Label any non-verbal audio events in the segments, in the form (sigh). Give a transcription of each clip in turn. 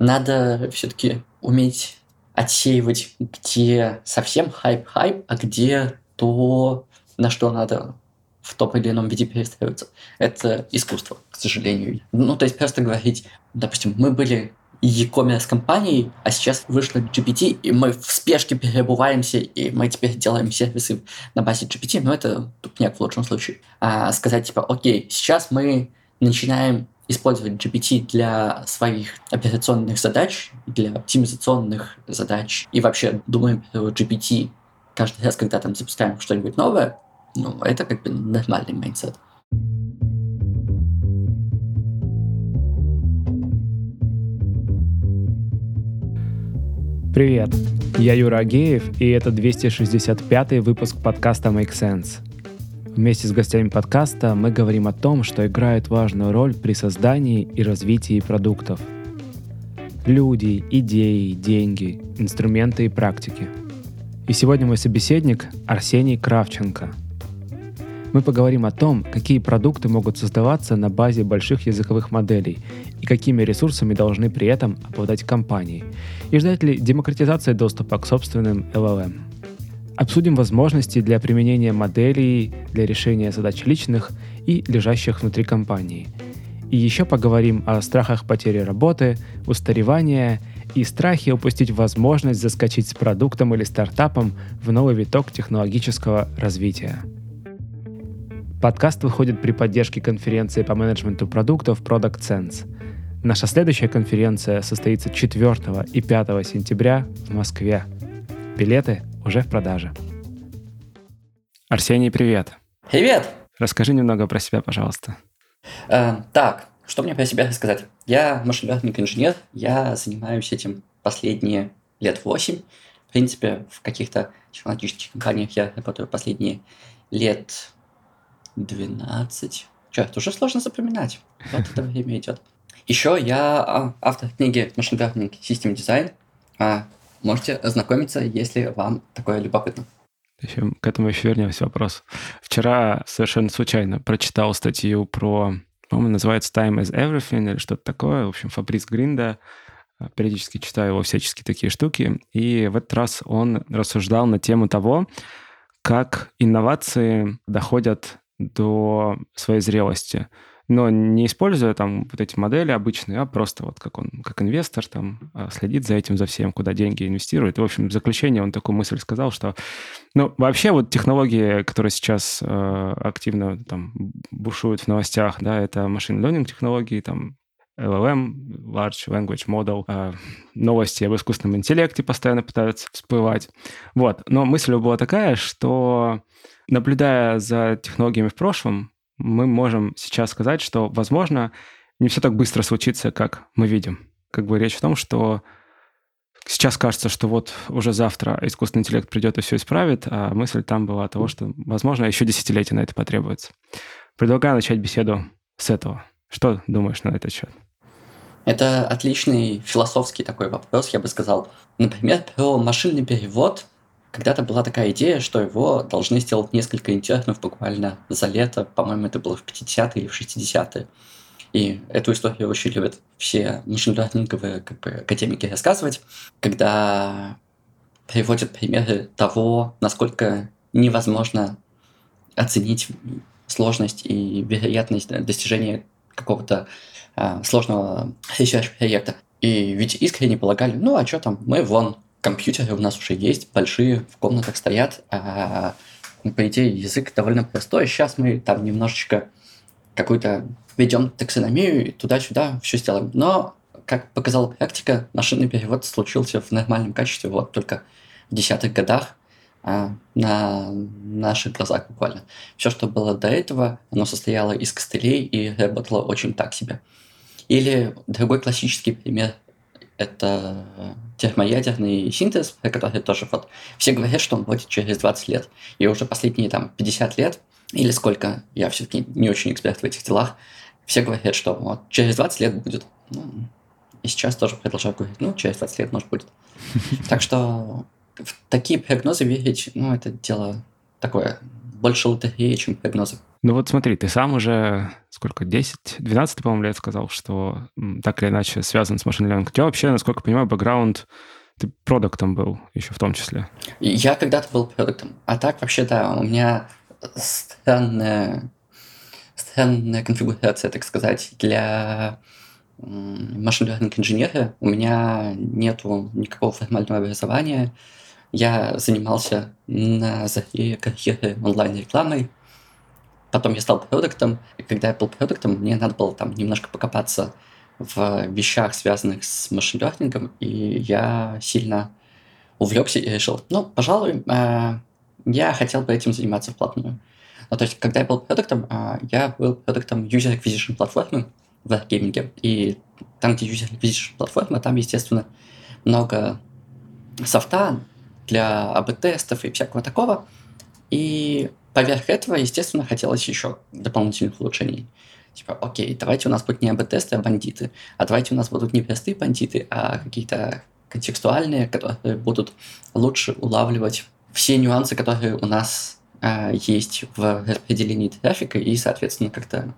надо все-таки уметь отсеивать, где совсем хайп-хайп, а где то, на что надо в том или ином виде перестраиваться. Это искусство, к сожалению. Ну, то есть просто говорить, допустим, мы были e-commerce компанией, а сейчас вышла GPT, и мы в спешке переобуваемся, и мы теперь делаем сервисы на базе GPT, но это тупняк в лучшем случае. А сказать типа, окей, сейчас мы начинаем использовать GPT для своих операционных задач, для оптимизационных задач, и вообще думаем про GPT каждый раз, когда там запускаем что-нибудь новое, ну, это как бы нормальный mindset. Привет, я Юра Агеев, и это 265 выпуск подкаста Make Sense. Вместе с гостями подкаста мы говорим о том, что играет важную роль при создании и развитии продуктов. Люди, идеи, деньги, инструменты и практики. И сегодня мой собеседник Арсений Кравченко – мы поговорим о том, какие продукты могут создаваться на базе больших языковых моделей и какими ресурсами должны при этом обладать компании, и ждать ли демократизация доступа к собственным LLM. Обсудим возможности для применения моделей для решения задач личных и лежащих внутри компании. И еще поговорим о страхах потери работы, устаревания и страхе упустить возможность заскочить с продуктом или стартапом в новый виток технологического развития. Подкаст выходит при поддержке конференции по менеджменту продуктов Product Sense. Наша следующая конференция состоится 4 и 5 сентября в Москве. Билеты уже в продаже. Арсений, привет. Привет. Расскажи немного про себя, пожалуйста. Э, так, что мне про себя рассказать? Я машин инженер, я занимаюсь этим последние лет 8. В принципе, в каких-то технологических компаниях я работаю последние лет 12. Че, это уже сложно запоминать. Вот это время идет. Еще я а, автор книги Machine Learning System Design. Можете ознакомиться, если вам такое любопытно. Еще, к этому еще вернемся вопрос. Вчера совершенно случайно прочитал статью про, по-моему, называется Time is Everything или что-то такое. В общем, Фабрис Гринда. Периодически читаю его всяческие такие штуки. И в этот раз он рассуждал на тему того, как инновации доходят до своей зрелости. Но не используя там вот эти модели обычные, а просто вот как он, как инвестор там а, следит за этим, за всем, куда деньги инвестирует. И, в общем, в заключение он такую мысль сказал, что, ну, вообще вот технологии, которые сейчас э, активно там бушуют в новостях, да, это машин learning технологии, там LLM, Large Language Model, э, новости об искусственном интеллекте постоянно пытаются всплывать. Вот. Но мысль была такая, что наблюдая за технологиями в прошлом, мы можем сейчас сказать, что, возможно, не все так быстро случится, как мы видим. Как бы речь в том, что сейчас кажется, что вот уже завтра искусственный интеллект придет и все исправит, а мысль там была того, что, возможно, еще десятилетия на это потребуется. Предлагаю начать беседу с этого. Что думаешь на этот счет? Это отличный философский такой вопрос, я бы сказал. Например, про машинный перевод когда-то была такая идея, что его должны сделать несколько интернов буквально за лето. По-моему, это было в 50-е или в 60-е. И эту историю очень любят все машинлернинговые как бы, академики рассказывать, когда приводят примеры того, насколько невозможно оценить сложность и вероятность достижения какого-то э, сложного research-проекта. И ведь искренне полагали, ну а что там, мы вон компьютеры у нас уже есть, большие, в комнатах стоят, а, по идее, язык довольно простой. Сейчас мы там немножечко какую-то ведем таксономию и туда-сюда все сделаем. Но, как показала практика, машинный перевод случился в нормальном качестве вот только в десятых годах а, на наших глазах буквально. Все, что было до этого, оно состояло из костылей и работало очень так себе. Или другой классический пример – это термоядерный синтез, который тоже вот все говорят, что он будет через 20 лет. И уже последние там 50 лет, или сколько, я все-таки не очень эксперт в этих делах, все говорят, что вот через 20 лет будет. Ну, и сейчас тоже продолжают говорить, ну, через 20 лет, может, будет. (laughs) Так что в такие прогнозы верить, ну, это дело такое больше лотереи, чем прогнозы. Ну вот смотри, ты сам уже сколько, 10, 12, по-моему, лет сказал, что так или иначе связан с машин learning. У тебя вообще, насколько я понимаю, бэкграунд ты продуктом был еще в том числе. Я когда-то был продуктом. А так вообще, да, у меня странная, странная конфигурация, так сказать, для машин learning инженера. У меня нету никакого формального образования. Я занимался на заре карьеры онлайн-рекламой. Потом я стал продуктом, и когда я был продуктом, мне надо было там немножко покопаться в вещах, связанных с машин-лернингом, и я сильно увлекся и решил, ну, пожалуй, э, я хотел бы этим заниматься вплотную. Ну, то есть, когда я был продуктом, э, я был продуктом User Acquisition платформы в Wargaming, и там, где User Acquisition платформа, там, естественно, много софта для АБ-тестов и всякого такого, и поверх этого, естественно, хотелось еще дополнительных улучшений. Типа, окей, давайте у нас будут не АБ-тесты, а бандиты. А давайте у нас будут не простые бандиты, а какие-то контекстуальные, которые будут лучше улавливать все нюансы, которые у нас э, есть в распределении трафика, и, соответственно, как-то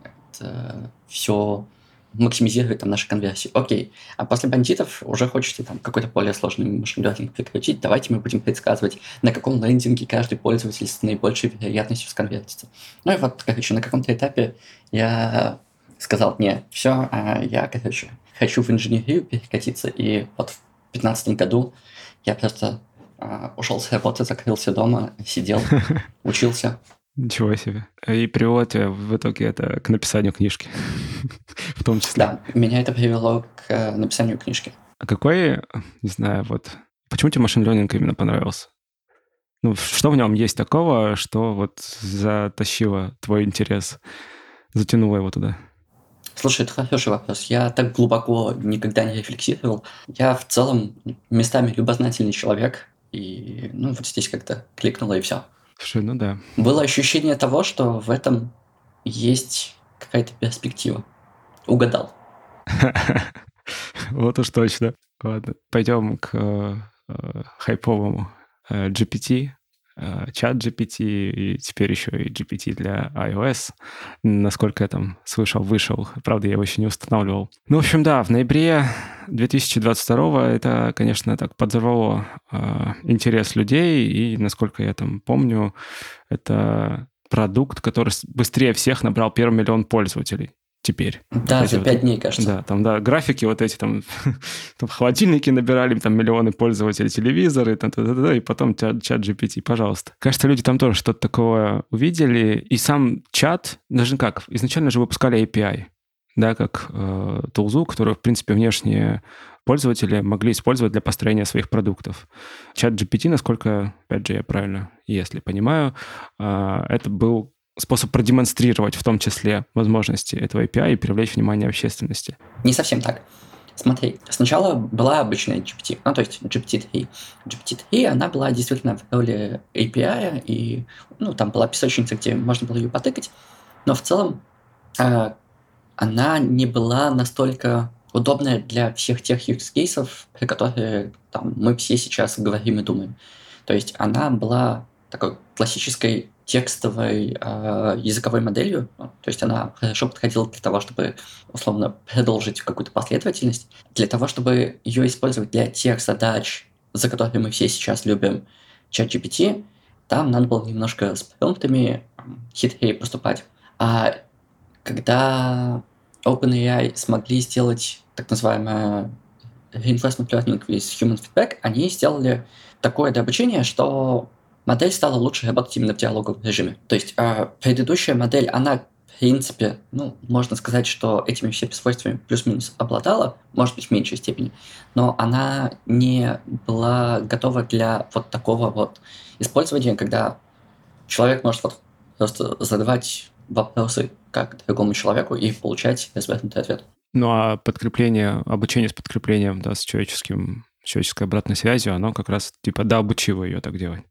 все максимизировать там наши конверсии. Окей. А после бандитов уже хочется там какой-то более сложный машин прикрутить. Давайте мы будем предсказывать, на каком лендинге каждый пользователь с наибольшей вероятностью сконвертится. Ну и вот, короче, на каком-то этапе я сказал, не, все, а я, короче, хочу в инженерию перекатиться. И вот в 2015 году я просто а, ушел с работы, закрылся дома, сидел, (laughs) учился. Ничего себе. И привело тебя в итоге это к написанию книжки, (laughs) в том числе. Да, меня это привело к э, написанию книжки. А какой, не знаю, вот... Почему тебе машин ленинг именно понравился? Ну, что в нем есть такого, что вот затащило твой интерес, затянуло его туда? Слушай, это хороший вопрос. Я так глубоко никогда не рефлексировал. Я в целом местами любознательный человек, и ну вот здесь как-то кликнуло и все. Слушай, ну да. Было ощущение того, что в этом есть какая-то перспектива. Угадал. (laughs) Вот уж точно. Ладно, пойдем к э, хайповому э, GPT, э, чат GPT и теперь еще и GPT для iOS. Насколько я там слышал, вышел. Правда, я его еще не устанавливал. Ну, в общем, да, в ноябре 2022 это, конечно, так подорвало э, интерес людей, и, насколько я там помню, это продукт, который быстрее всех набрал первый миллион пользователей теперь. Да, за пять дней, кажется. Да, там, да, графики вот эти, там, (laughs) там холодильники набирали, там миллионы пользователей, телевизоры, там, та -та -та, и потом чат, чат GPT, пожалуйста. Кажется, люди там тоже что-то такое увидели, и сам чат, даже как, изначально же выпускали API, да, как э, тулзу, которую, в принципе, внешние пользователи могли использовать для построения своих продуктов. Чат GPT, насколько, опять же, я правильно, если понимаю, э, это был способ продемонстрировать в том числе возможности этого API и привлечь внимание общественности. Не совсем так. Смотри, сначала была обычная GPT, ну, то есть GPT-3. GPT-3, она была действительно в роли API, и, ну, там была песочница, где можно было ее потыкать, но в целом э, она не была настолько удобная для всех тех use cases, про которые там, мы все сейчас говорим и думаем. То есть она была такой классической текстовой э, языковой моделью, то есть она хорошо подходила для того, чтобы условно продолжить какую-то последовательность, для того, чтобы ее использовать для тех задач, за которые мы все сейчас любим ChatGPT, там надо было немножко с промптами хитрее поступать. А когда OpenAI смогли сделать так называемое reinforcement learning with human feedback, они сделали такое обучение, что модель стала лучше работать именно в диалоговом режиме. То есть э, предыдущая модель, она в принципе, ну, можно сказать, что этими всеми свойствами плюс-минус обладала, может быть, в меньшей степени, но она не была готова для вот такого вот использования, когда человек может вот просто задавать вопросы как другому человеку и получать развернутый ответ. Ну а подкрепление, обучение с подкреплением, да, с человеческим, человеческой обратной связью, оно как раз типа да, обучило ее так делать.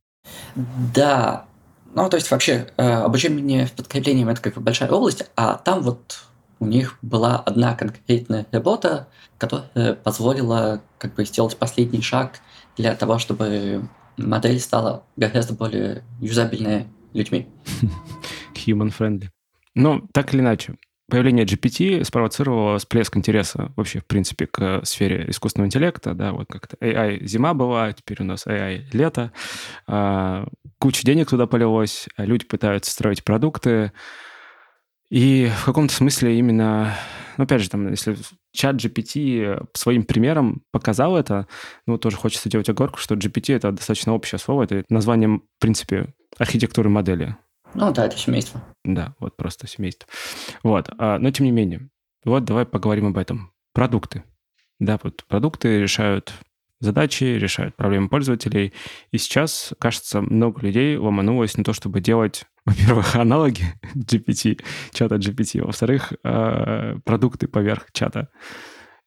Да, ну, то есть вообще э, обучение с подкреплением это как бы большая область, а там вот у них была одна конкретная работа, которая позволила как бы сделать последний шаг для того, чтобы модель стала гораздо более юзабельной людьми. (laughs) Human-friendly. Ну, так или иначе, появление GPT спровоцировало всплеск интереса вообще, в принципе, к сфере искусственного интеллекта, да, вот как-то AI зима была, теперь у нас AI лето, а, куча денег туда полилось, а люди пытаются строить продукты, и в каком-то смысле именно, ну, опять же, там, если чат GPT своим примером показал это, ну, тоже хочется делать оговорку, что GPT — это достаточно общее слово, это названием, в принципе, архитектуры модели. Ну да, это семейство. Да, вот просто семейство. Вот, а, но тем не менее, вот давай поговорим об этом. Продукты. Да, вот продукты решают задачи, решают проблемы пользователей. И сейчас, кажется, много людей ломанулось на то, чтобы делать, (laughs) во-первых, аналоги GPT, чата GPT, во-вторых, а, продукты поверх чата.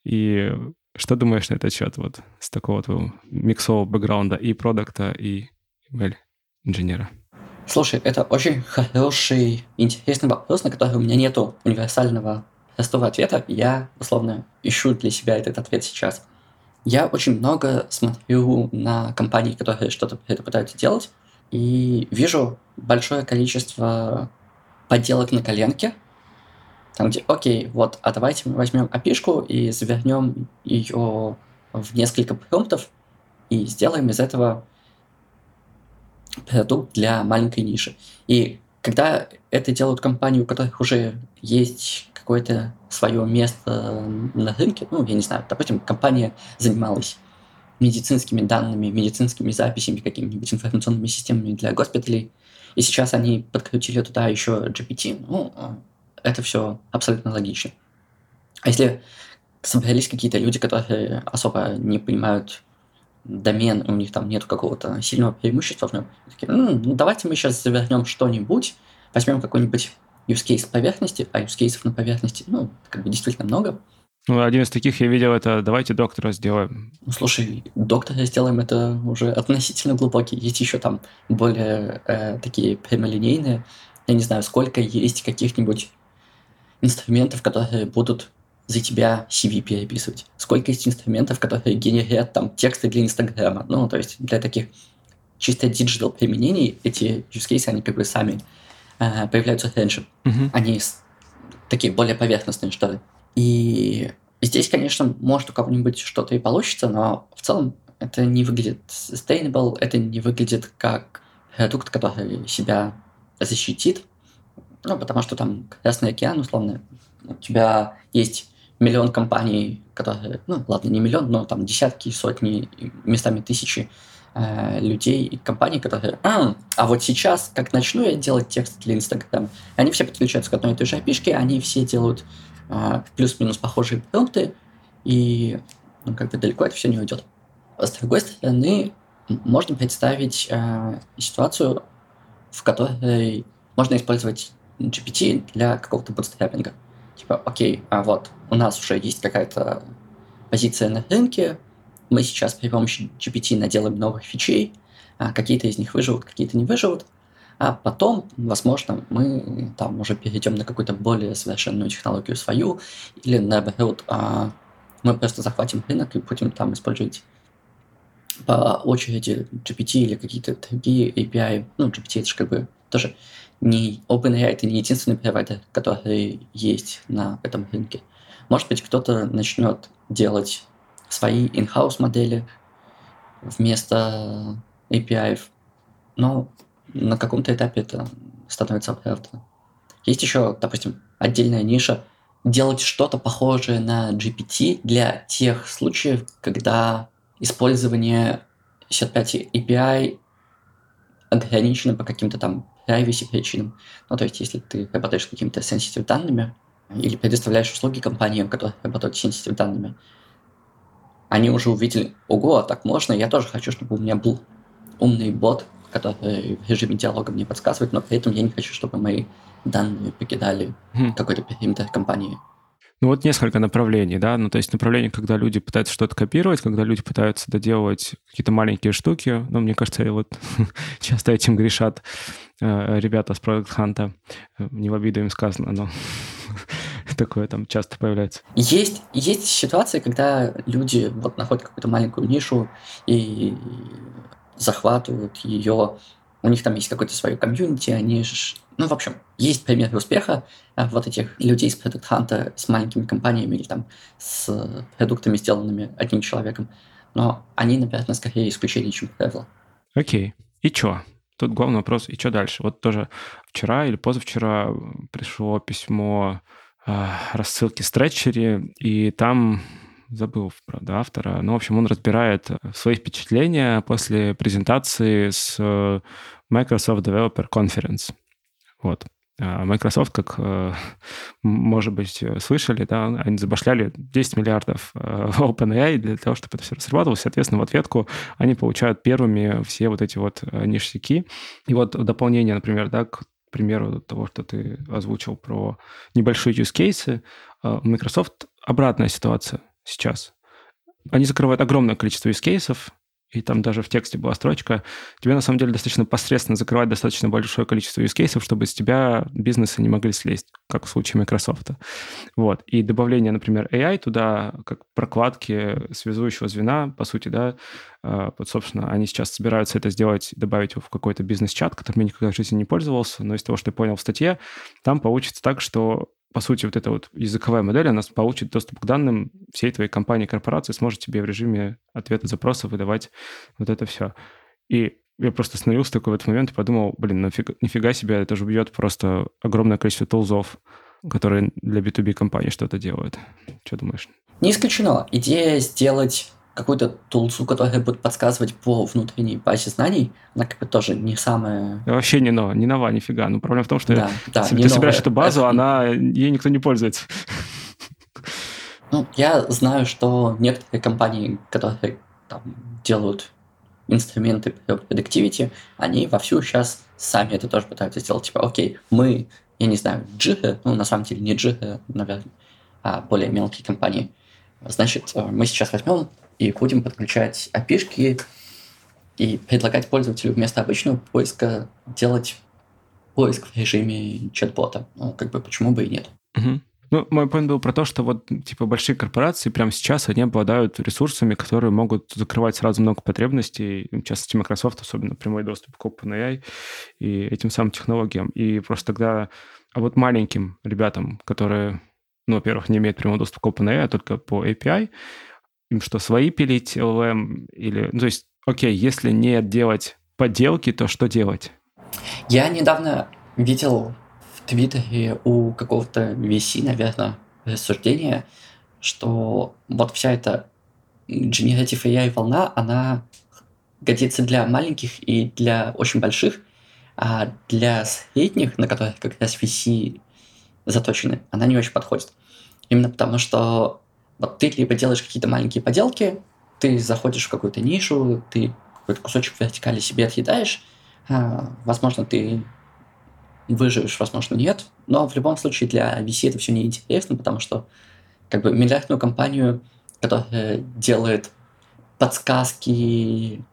И что думаешь на этот счет вот с такого твоего миксового бэкграунда и продукта, и ML-инженера? Слушай, это очень хороший, интересный вопрос, на который у меня нету универсального простого ответа. Я, условно, ищу для себя этот ответ сейчас. Я очень много смотрю на компании, которые что-то это пытаются делать, и вижу большое количество подделок на коленке, там где, окей, вот, а давайте мы возьмем api и завернем ее в несколько промптов и сделаем из этого продукт для маленькой ниши. И когда это делают компании, у которых уже есть какое-то свое место на рынке, ну, я не знаю, допустим, компания занималась медицинскими данными, медицинскими записями, какими-нибудь информационными системами для госпиталей, и сейчас они подкрутили туда еще GPT. Ну, это все абсолютно логично. А если собрались какие-то люди, которые особо не понимают домен, у них там нет какого-то сильного преимущества в нем. Такие, ну, давайте мы сейчас завернем что-нибудь, возьмем какой-нибудь use case поверхности, а use cases на поверхности, ну, как бы действительно много. Ну, один из таких я видел, это давайте доктора сделаем. Ну, слушай, доктора сделаем, это уже относительно глубокий. Есть еще там более э, такие прямолинейные. Я не знаю, сколько есть каких-нибудь инструментов, которые будут за тебя CV переписывать. Сколько есть инструментов, которые генерят там тексты для Инстаграма. Ну, то есть для таких чисто digital применений эти use cases, они как бы сами э, появляются раньше. Uh-huh. Они такие более поверхностные, что ли. И здесь, конечно, может у кого-нибудь что-то и получится, но в целом это не выглядит sustainable, это не выглядит как продукт, который себя защитит. Ну, потому что там Красный океан, условно, у тебя есть миллион компаний, которые, ну ладно, не миллион, но там десятки, сотни, местами тысячи э, людей и компаний, которые, а, а вот сейчас, как начну я делать текст для Инстаграма, они все подключаются к одной и той же API, они все делают э, плюс-минус похожие пункты, и ну, как бы далеко это все не уйдет. С другой стороны, можно представить э, ситуацию, в которой можно использовать GPT для какого-то бутстрапинга типа, окей, а вот у нас уже есть какая-то позиция на рынке, мы сейчас при помощи GPT наделаем новых фичей, а какие-то из них выживут, какие-то не выживут, а потом, возможно, мы там уже перейдем на какую-то более совершенную технологию свою, или наоборот, а, мы просто захватим рынок и будем там использовать по очереди GPT или какие-то другие API. Ну, GPT это же как бы тоже не OpenAI это не единственный провайдер, который есть на этом рынке. Может быть, кто-то начнет делать свои in-house модели вместо API, но на каком-то этапе это становится оправданно. Есть еще, допустим, отдельная ниша делать что-то похожее на GPT для тех случаев, когда использование 65 API ограничено по каким-то там privacy причинам. Ну, то есть, если ты работаешь с какими-то sensitive данными или предоставляешь услуги компаниям, которые работают с sensitive данными, они уже увидели, ого, а так можно, я тоже хочу, чтобы у меня был умный бот, который в режиме диалога мне подсказывает, но при этом я не хочу, чтобы мои данные покидали хм. какой-то периметр компании. Ну вот несколько направлений, да, ну то есть направление, когда люди пытаются что-то копировать, когда люди пытаются доделывать какие-то маленькие штуки, ну мне кажется, вот (laughs) часто этим грешат э, ребята с Product Hunt, э, не в обиду им сказано, но (laughs) такое там часто появляется. Есть, есть ситуации, когда люди вот находят какую-то маленькую нишу и захватывают ее у них там есть какое-то свое комьюнити, они же... Ну, в общем, есть примеры успеха а, вот этих людей с Product Hunt, с маленькими компаниями или там с продуктами, сделанными одним человеком. Но они, наверное, скорее исключение, чем правило. Окей. И чё? Тут главный вопрос, и что дальше? Вот тоже вчера или позавчера пришло письмо рассылки Стретчери, и там забыл, правда, автора. Ну, в общем, он разбирает свои впечатления после презентации с э, Microsoft Developer Conference. Вот. А Microsoft, как, э, (laughs) может быть, слышали, да, они забашляли 10 миллиардов э, в OpenAI для того, чтобы это все разрабатывалось. Соответственно, в ответку они получают первыми все вот эти вот ништяки. И вот дополнение, например, да, к примеру того, что ты озвучил про небольшие use cases, Microsoft обратная ситуация сейчас. Они закрывают огромное количество use cases, и там даже в тексте была строчка, тебе на самом деле достаточно посредственно закрывать достаточно большое количество cases, чтобы с тебя бизнесы не могли слезть, как в случае Microsoft. Вот. И добавление, например, AI туда, как прокладки связующего звена, по сути, да, а, вот, собственно, они сейчас собираются это сделать, добавить его в какой-то бизнес-чат, которым я никогда в жизни не пользовался, но из того, что я понял в статье, там получится так, что по сути, вот эта вот языковая модель, она получит доступ к данным всей твоей компании, корпорации, сможет тебе в режиме ответа запросов выдавать вот это все. И я просто остановился такой в этот момент и подумал, блин, нафига, нифига себе, это же убьет просто огромное количество тулзов, которые для B2B компании что-то делают. Что думаешь? Не исключено. Идея сделать какую-то тулсу, которая будет подсказывать по внутренней базе знаний, она как бы тоже не самая... Вообще не нова, не нова, нифига. Ну, проблема в том, что да, да, ты собираешь эту базу, это... она, ей никто не пользуется. Ну, я знаю, что некоторые компании, которые там, делают инструменты по productivity, они вовсю сейчас сами это тоже пытаются сделать. Типа, окей, мы, я не знаю, Jira, ну, на самом деле не Jira, наверное, а более мелкие компании. Значит, э, мы сейчас возьмем и будем подключать api и предлагать пользователю вместо обычного поиска делать поиск в режиме чат-бота. Ну, как бы почему бы и нет. Угу. Ну, мой point был про то, что вот, типа, большие корпорации прямо сейчас, они обладают ресурсами, которые могут закрывать сразу много потребностей, в частности, Microsoft, особенно прямой доступ к OpenAI и этим самым технологиям. И просто тогда, а вот маленьким ребятам, которые, ну, во-первых, не имеют прямого доступа к OpenAI, а только по API, им что, свои пилить LLM? Или, ну, то есть, окей, если не делать подделки, то что делать? Я недавно видел в Твиттере у какого-то VC, наверное, рассуждение, что вот вся эта Generative AI волна, она годится для маленьких и для очень больших, а для средних, на которых как раз VC заточены, она не очень подходит. Именно потому, что вот ты либо делаешь какие-то маленькие поделки, ты заходишь в какую-то нишу, ты какой-то кусочек вертикали себе отъедаешь, а, возможно, ты выживешь, возможно, нет, но в любом случае для VC это все неинтересно, потому что как бы миллиардную компанию, которая делает подсказки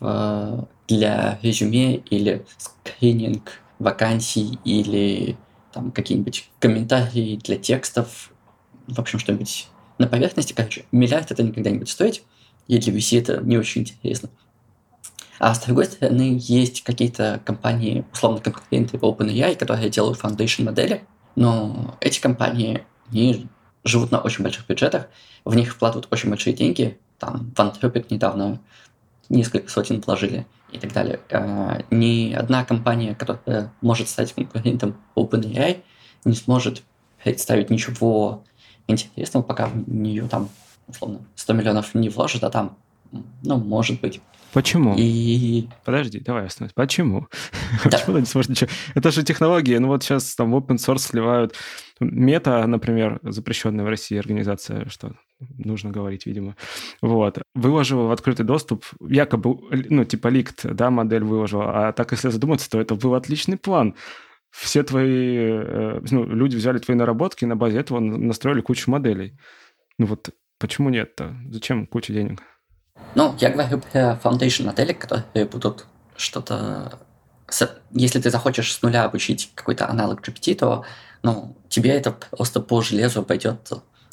в, для резюме или скрининг вакансий или там какие-нибудь комментарии для текстов в общем, что-нибудь на поверхности, короче, миллиард это никогда не будет стоить, и для VC это не очень интересно. А с другой стороны, есть какие-то компании, условно конкуренты OpenAI, которые делают foundation модели, но эти компании, они живут на очень больших бюджетах, в них вкладывают очень большие деньги, там в Anthropic недавно несколько сотен вложили и так далее. А, ни одна компания, которая может стать конкурентом OpenAI, не сможет представить ничего интересного, пока в нее там, условно, 100 миллионов не вложат, а там, ну, может быть. Почему? И... Подожди, давай остановись. Почему? (laughs) Да. Почему не сможет ничего? Это же технологии. Ну вот сейчас там open source сливают. Мета, например, запрещенная в России организация, что нужно говорить, видимо. Вот. Выложила в открытый доступ, якобы, ну, типа ликт, да, модель выложила. А так, если задуматься, то это был отличный план все твои, э, ну, люди взяли твои наработки, и на базе этого настроили кучу моделей. Ну вот почему нет-то? Зачем куча денег? Ну, я говорю про foundation модели, которые будут что-то... Если ты захочешь с нуля обучить какой-то аналог GPT, то ну, тебе это просто по железу пойдет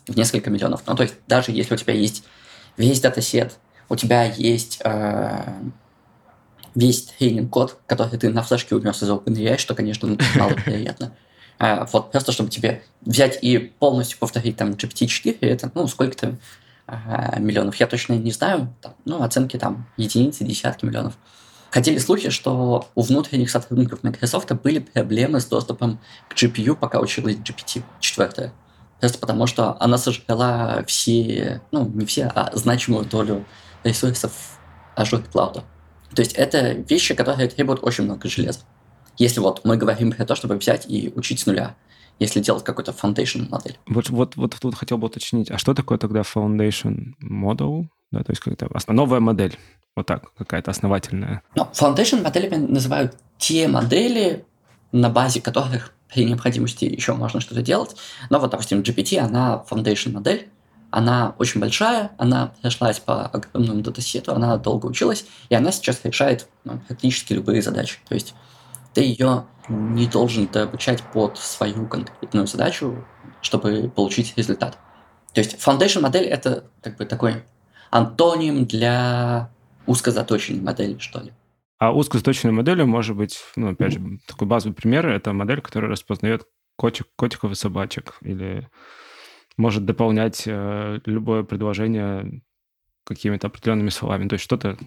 в несколько миллионов. Ну, то есть даже если у тебя есть весь датасет, у тебя есть э, весь тренинг-код, который ты на флешке унес из OpenAI, что, конечно, маловероятно. (laughs) А, вот просто, чтобы тебе взять и полностью повторить там GPT-4, это, ну, сколько-то а, миллионов, я точно не знаю, там, ну, оценки там единицы, десятки миллионов. Ходили слухи, что у внутренних сотрудников Microsoft были проблемы с доступом к GPU, пока училась GPT-4. Просто потому, что она сожрала все, ну, не все, а значимую долю ресурсов Azure Cloud. То есть это вещи, которые требуют очень много железа. Если вот мы говорим про то, чтобы взять и учить с нуля, если делать какой-то foundation модель. Вот, вот, вот тут хотел бы уточнить, а что такое тогда foundation model? Да, то есть какая-то новая модель, вот так, какая-то основательная. Ну, foundation моделями называют те модели, на базе которых при необходимости еще можно что-то делать. Но вот, допустим, GPT, она foundation модель, она очень большая, она прошлась по огромному датасету, она долго училась, и она сейчас решает ну, практически любые задачи. То есть ты ее не должен обучать под свою конкретную задачу, чтобы получить результат. То есть foundation модель это как бы такой антоним для узкозаточенной модели, что ли. А узкозаточенной моделью может быть, ну, опять же, такой базовый пример, это модель, которая распознает котик, котиков и собачек, или может дополнять э, любое предложение какими-то определенными словами, то есть что-то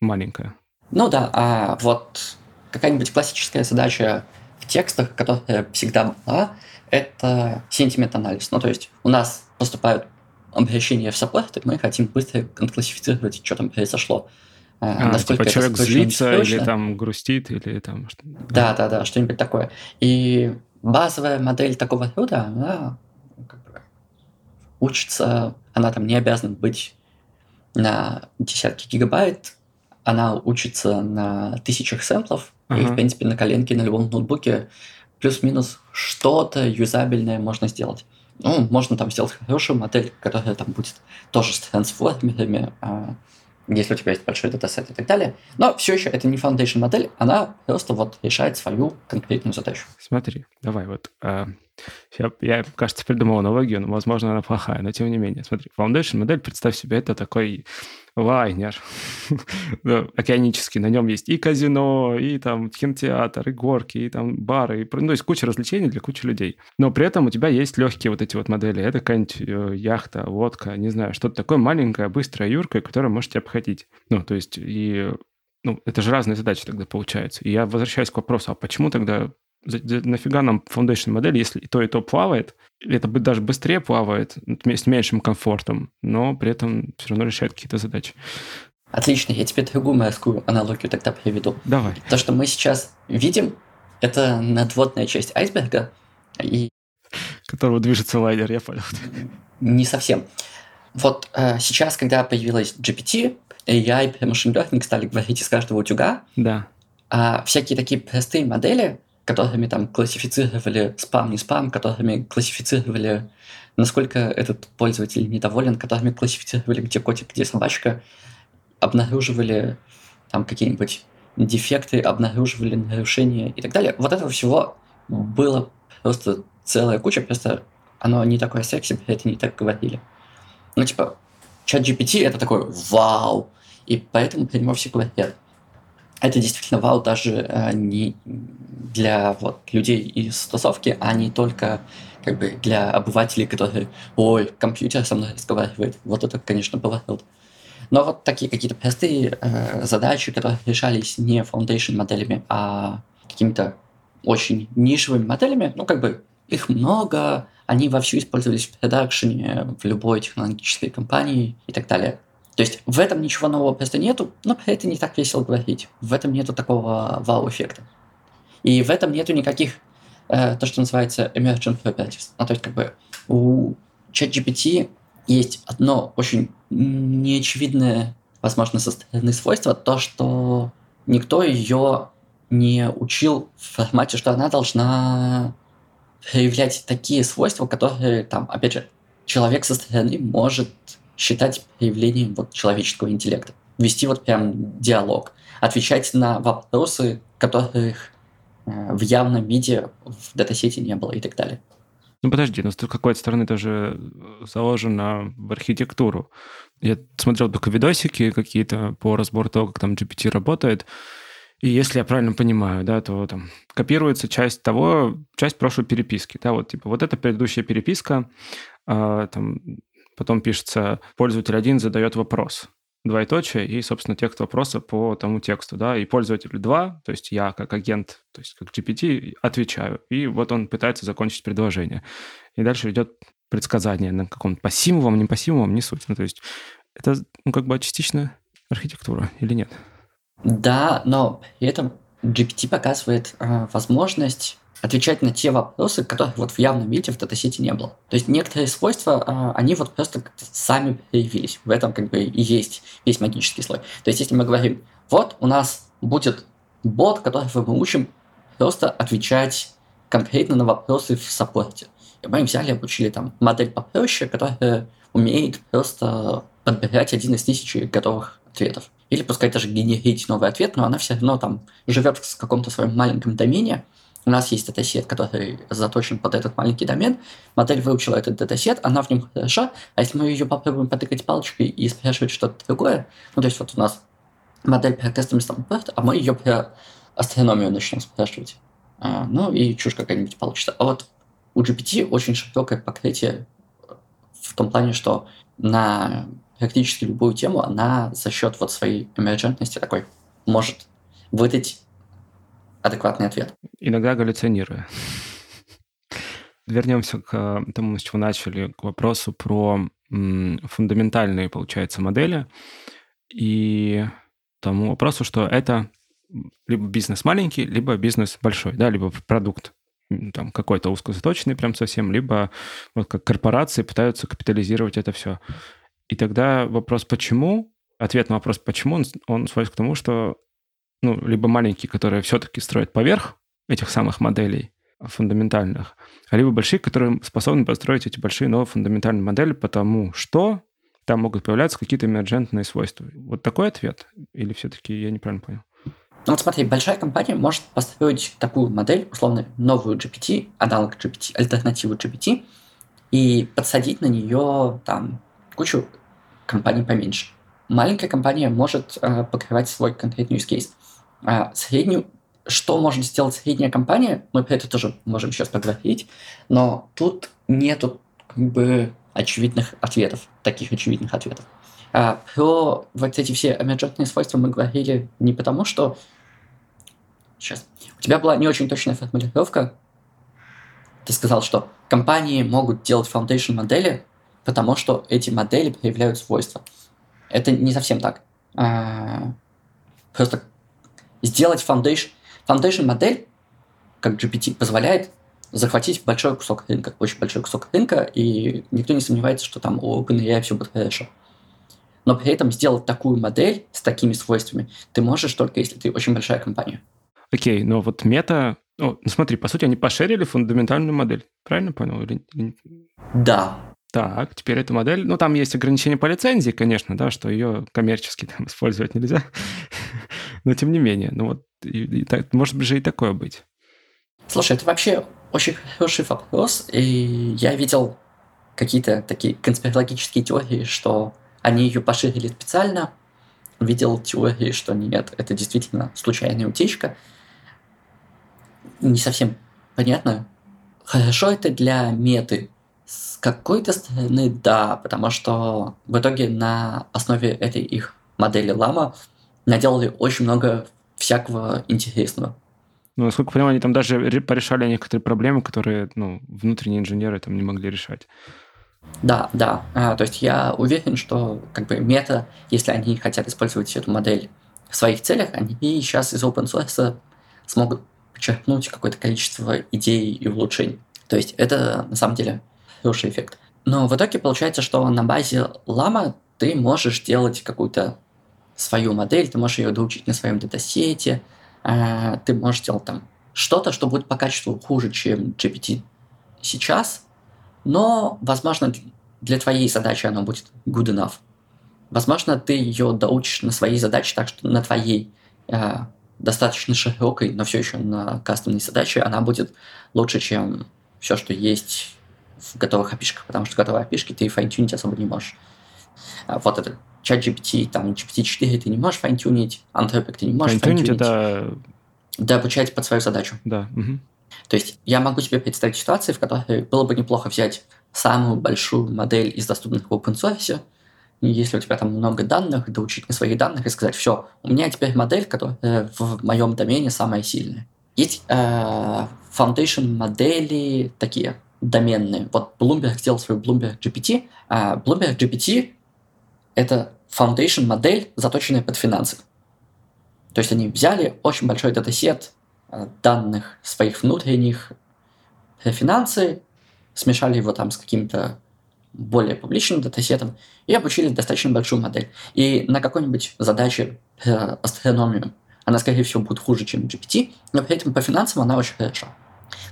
маленькое. Ну да, а вот какая-нибудь классическая задача в текстах, которая всегда была, это сентимент-анализ. Ну, то есть у нас поступают обращения в саппорт, и мы хотим быстро классифицировать, что там произошло. А, насколько типа человек злится или там грустит, или там... Да, да, да, что-нибудь такое. И базовая модель такого рода, она учится, она там не обязана быть на десятки гигабайт, она учится на тысячах сэмплов, uh-huh. и, в принципе, на коленке на любом ноутбуке плюс-минус что-то юзабельное можно сделать. Ну, можно там сделать хорошую модель, которая там будет тоже с трансформерами, а, если у тебя есть большой датасет и так далее. Но все еще это не foundation модель, она просто вот решает свою конкретную задачу. Смотри, давай вот. Э, я, я, кажется, придумал аналогию, но, возможно, она плохая, но тем не менее. Смотри, foundation модель, представь себе, это такой лайнер (laughs) океанический. На нем есть и казино, и там кинотеатр, и горки, и там бары, и, ну, есть куча развлечений для кучи людей. Но при этом у тебя есть легкие вот эти вот модели. Это какая-нибудь э, яхта, лодка, не знаю, что-то такое маленькое, быстрое, юркое, которое можете обходить. Ну, то есть и ну, это же разные задачи тогда получаются. И я возвращаюсь к вопросу, а почему тогда нафига нам foundation модель, если и то, и то плавает, это даже быстрее плавает, с меньшим комфортом, но при этом все равно решает какие-то задачи. Отлично, я тебе другую морскую аналогию тогда приведу. Давай. То, что мы сейчас видим, это надводная часть айсберга, и... Которого движется лайнер, я понял. Не совсем. Вот э, сейчас, когда появилась GPT, AI и Machine Learning стали говорить из каждого утюга, да. а всякие такие простые модели, которыми там классифицировали спам, не спам, которыми классифицировали, насколько этот пользователь недоволен, которыми классифицировали, где котик, где собачка, обнаруживали там какие-нибудь дефекты, обнаруживали нарушения и так далее. Вот этого всего было просто целая куча, просто оно не такое секси, это не так говорили. Ну, типа, чат GPT это такой вау, и поэтому про него все говорят это действительно вау даже э, не для вот, людей из тусовки, а не только как бы для обывателей, которые «Ой, компьютер со мной разговаривает». Вот это, конечно, поворот. Но вот такие какие-то простые э, задачи, которые решались не foundation моделями, а какими-то очень нишевыми моделями, ну, как бы их много, они вовсю использовались в продакшене, в любой технологической компании и так далее. То есть в этом ничего нового просто нету, но про это не так весело говорить. В этом нету такого вау-эффекта. И в этом нету никаких, э, то, что называется emergent properties. Ну, то есть как бы у ChatGPT есть одно очень неочевидное, возможно, со стороны свойство, то, что никто ее не учил в формате, что она должна проявлять такие свойства, которые, там, опять же, человек со стороны может считать проявлением вот человеческого интеллекта. Вести вот прям диалог. Отвечать на вопросы, которых э, в явном виде в датасете не было и так далее. Ну подожди, но с какой-то стороны тоже заложено в архитектуру. Я смотрел только видосики какие-то по разбору того, как там GPT работает. И если я правильно понимаю, да, то там копируется часть того, часть прошлой переписки, да, вот типа вот эта предыдущая переписка, э, там потом пишется пользователь один задает вопрос, двоеточие, и, собственно, текст вопроса по тому тексту, да, и пользователь 2, то есть я как агент, то есть как GPT, отвечаю, и вот он пытается закончить предложение. И дальше идет предсказание на каком-то пассивом, не пассивом, не суть. Ну, то есть это, ну, как бы частично архитектура или нет? Да, но при этом GPT показывает э, возможность отвечать на те вопросы, которых вот в явном виде в датасете не было. То есть некоторые свойства, а, они вот просто сами появились. В этом как бы и есть весь магический слой. То есть если мы говорим, вот у нас будет бот, которого мы учим просто отвечать конкретно на вопросы в саппорте. И мы взяли, обучили там модель попроще, которая умеет просто подбирать один из тысячи готовых ответов. Или пускай даже генерить новый ответ, но она все равно там живет в каком-то своем маленьком домене, у нас есть датасет, который заточен под этот маленький домен. Модель выучила этот датасет, она в нем хороша. А если мы ее попробуем потыкать палочкой и спрашивать что-то другое, ну, то есть вот у нас модель про Custom Support, а мы ее про астрономию начнем спрашивать. А, ну, и чушь какая-нибудь получится. А вот у GPT очень широкое покрытие в том плане, что на практически любую тему она за счет вот своей эмерджентности такой может выдать адекватный ответ. Иногда галлюцинируя. Вернемся к э, тому, с чего начали, к вопросу про фундаментальные, получается, модели и тому вопросу, что это либо бизнес маленький, либо бизнес большой, да, либо продукт там какой-то узкозаточенный прям совсем, либо вот как корпорации пытаются капитализировать это все. И тогда вопрос «почему?» Ответ на вопрос «почему?» он, он сводится к тому, что ну, либо маленькие, которые все-таки строят поверх этих самых моделей фундаментальных, а либо большие, которые способны построить эти большие новые фундаментальные модели, потому что там могут появляться какие-то эмерджентные свойства. Вот такой ответ? Или все-таки я неправильно понял? Ну вот смотри, большая компания может построить такую модель, условно, новую GPT, аналог GPT, альтернативу GPT, и подсадить на нее там кучу компаний поменьше. Маленькая компания может э, покрывать свой конкретный use case. А среднюю, что может сделать средняя компания, мы про это тоже можем сейчас поговорить, но тут нету как бы очевидных ответов, таких очевидных ответов. А про вот эти все эмерджентные свойства мы говорили не потому, что... Сейчас. У тебя была не очень точная формулировка. Ты сказал, что компании могут делать foundation модели, потому что эти модели проявляют свойства. Это не совсем так. А, просто сделать foundation, foundation модель, как GPT, позволяет захватить большой кусок рынка, очень большой кусок рынка, и никто не сомневается, что там у OpenAI все будет хорошо. Но при этом сделать такую модель с такими свойствами ты можешь только если ты очень большая компания. Окей, okay, но вот мета... Ну, смотри, по сути, они пошерили фундаментальную модель. Правильно понял? Или... Да. Так, теперь эта модель... Ну, там есть ограничения по лицензии, конечно, да, что ее коммерчески там (laughs) использовать нельзя. Но тем не менее, ну вот, и, и, так, может же и такое быть. Слушай, это вообще очень хороший вопрос, и я видел какие-то такие конспирологические теории, что они ее поширили специально, видел теории, что нет, это действительно случайная утечка. Не совсем понятно. Хорошо это для меты, с какой-то стороны, да, потому что в итоге на основе этой их модели лама наделали очень много всякого интересного. Ну, насколько я понимаю, они там даже порешали некоторые проблемы, которые ну, внутренние инженеры там не могли решать. Да, да. А, то есть я уверен, что как бы мета, если они хотят использовать эту модель в своих целях, они сейчас из open source смогут подчеркнуть какое-то количество идей и улучшений. То есть это на самом деле хороший эффект. Но в итоге получается, что на базе лама ты можешь делать какую-то свою модель, ты можешь ее доучить на своем датасете, э, ты можешь делать там что-то, что будет по качеству хуже, чем GPT сейчас, но, возможно, для твоей задачи оно будет good enough. Возможно, ты ее доучишь на своей задаче, так что на твоей э, достаточно широкой, но все еще на кастомной задаче она будет лучше, чем все, что есть в готовых API, потому что готовые API ты файнтюнить особо не можешь. А вот это чат GPT, там GPT-4 ты не можешь файнтюнить, Anthropic ты не можешь Файнтюнить файнтюнить. это... Да, обучать под свою задачу. Да. мгм. То есть я могу себе представить ситуации, в которой было бы неплохо взять самую большую модель из доступных в open source, если у тебя там много данных, доучить на своих данных и сказать, все, у меня теперь модель, которая в моем домене самая сильная. Есть э, foundation модели такие доменные. Вот Bloomberg сделал свою Bloomberg GPT, а Bloomberg GPT это foundation модель, заточенная под финансы. То есть они взяли очень большой датасет э, данных своих внутренних финансы, смешали его там с каким-то более публичным датасетом и обучили достаточно большую модель. И на какой-нибудь задаче э, астрономию она, скорее всего, будет хуже, чем GPT, но при этом по финансам она очень хороша.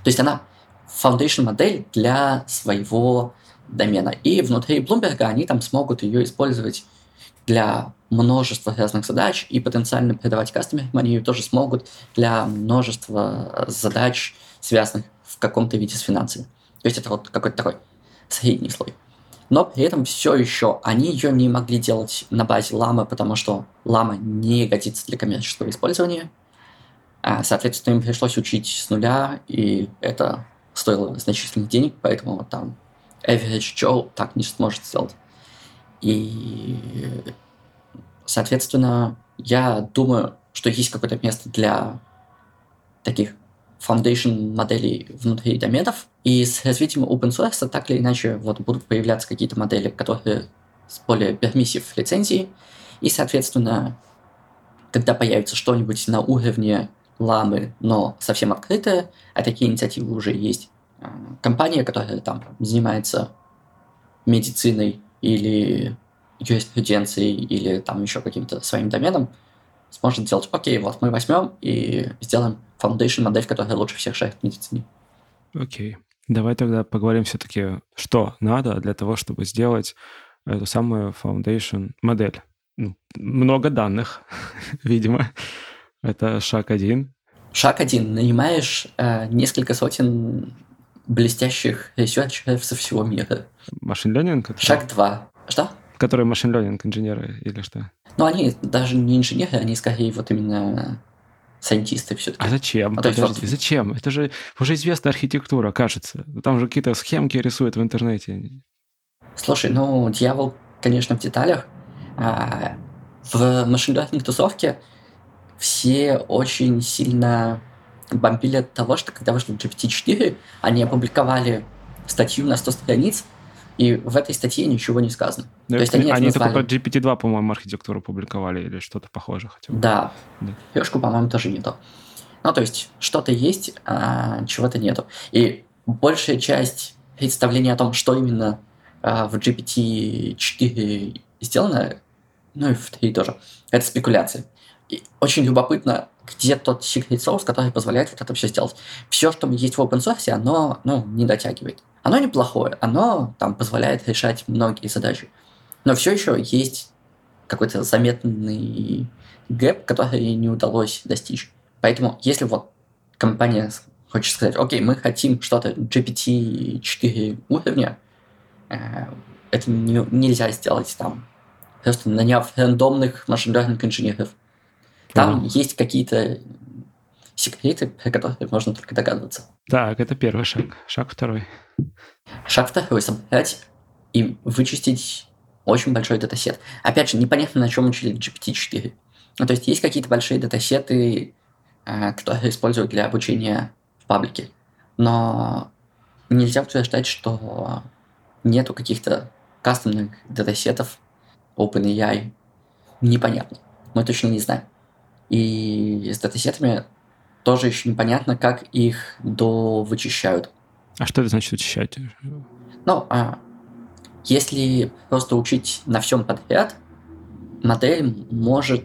То есть она foundation модель для своего домена. И внутри Bloomberg они там смогут ее использовать для множества разных задач и потенциально передавать кастомерам они ее тоже смогут для множества задач, связанных в каком-то виде с финансами. То есть это вот какой-то такой средний слой. Но при этом все еще они ее не могли делать на базе ламы, потому что лама не годится для коммерческого использования. А, соответственно, им пришлось учить с нуля, и это стоило значительных денег, поэтому там average Joe так не сможет сделать. И, соответственно, я думаю, что есть какое-то место для таких foundation моделей внутри доменов, и с развитием open source так или иначе вот будут появляться какие-то модели, которые с более permissive лицензией, и, соответственно, когда появится что-нибудь на уровне ламы, но совсем открытое, а такие инициативы уже есть, а, компания, которая там занимается медициной или юриспруденцией или там еще каким-то своим доменом, сможет сделать, окей, вот мы возьмем и сделаем foundation модель, которая лучше всех шарит в медицине. Окей. Давай тогда поговорим все-таки, что надо для того, чтобы сделать эту самую foundation модель. Ну, много данных, (laughs) видимо. Это шаг один. Шаг один. Нанимаешь э, несколько сотен блестящих ресерчеров со всего мира. Machine learning? Шаг два. Что? Которые machine learning инженеры или что? Ну, они даже не инженеры, они скорее вот именно сайентисты все-таки. А зачем? Есть Подожди, вот- зачем? Это же уже известная архитектура, кажется. Там же какие-то схемки рисуют в интернете. Слушай, ну, дьявол, конечно, в деталях. А, в машин тусовке все очень сильно бомбили от того, что когда вышел GPT-4, они опубликовали статью на 100 страниц, и в этой статье ничего не сказано. Ну, То есть они они только про GPT-2, по-моему, архитектуру публиковали или что-то похожее хотя бы. Да. Да. По-моему, тоже не то. Ну, то есть, что-то есть, а чего-то нету. И большая часть представления о том, что именно а, в GPT-4 сделано, ну и в 3 тоже, это спекуляция. И очень любопытно, где тот secret source, который позволяет вот это все сделать. Все, что есть в open source, оно ну, не дотягивает. Оно неплохое, оно там позволяет решать многие задачи. Но все еще есть какой-то заметный гэп, который не удалось достичь. Поэтому, если вот компания хочет сказать, окей, мы хотим что-то GPT-4 уровня, э, это не- нельзя сделать там, просто наняв рандомных машин инженеров. Там Понял. есть какие-то секреты, про которые можно только догадываться. Так, это первый шаг. Шаг второй. Шаг второй – собрать и вычистить очень большой датасет. Опять же, непонятно, на чем учили GPT-4. Ну, то есть есть какие-то большие датасеты, э, которые используют для обучения в паблике. Но нельзя утверждать, что нету каких-то кастомных датасетов OpenAI. Непонятно. Мы точно не знаем. И с датасетами тоже еще непонятно, как их довычищают. А что это значит учащать? Ну, а, если просто учить на всем подряд, модель может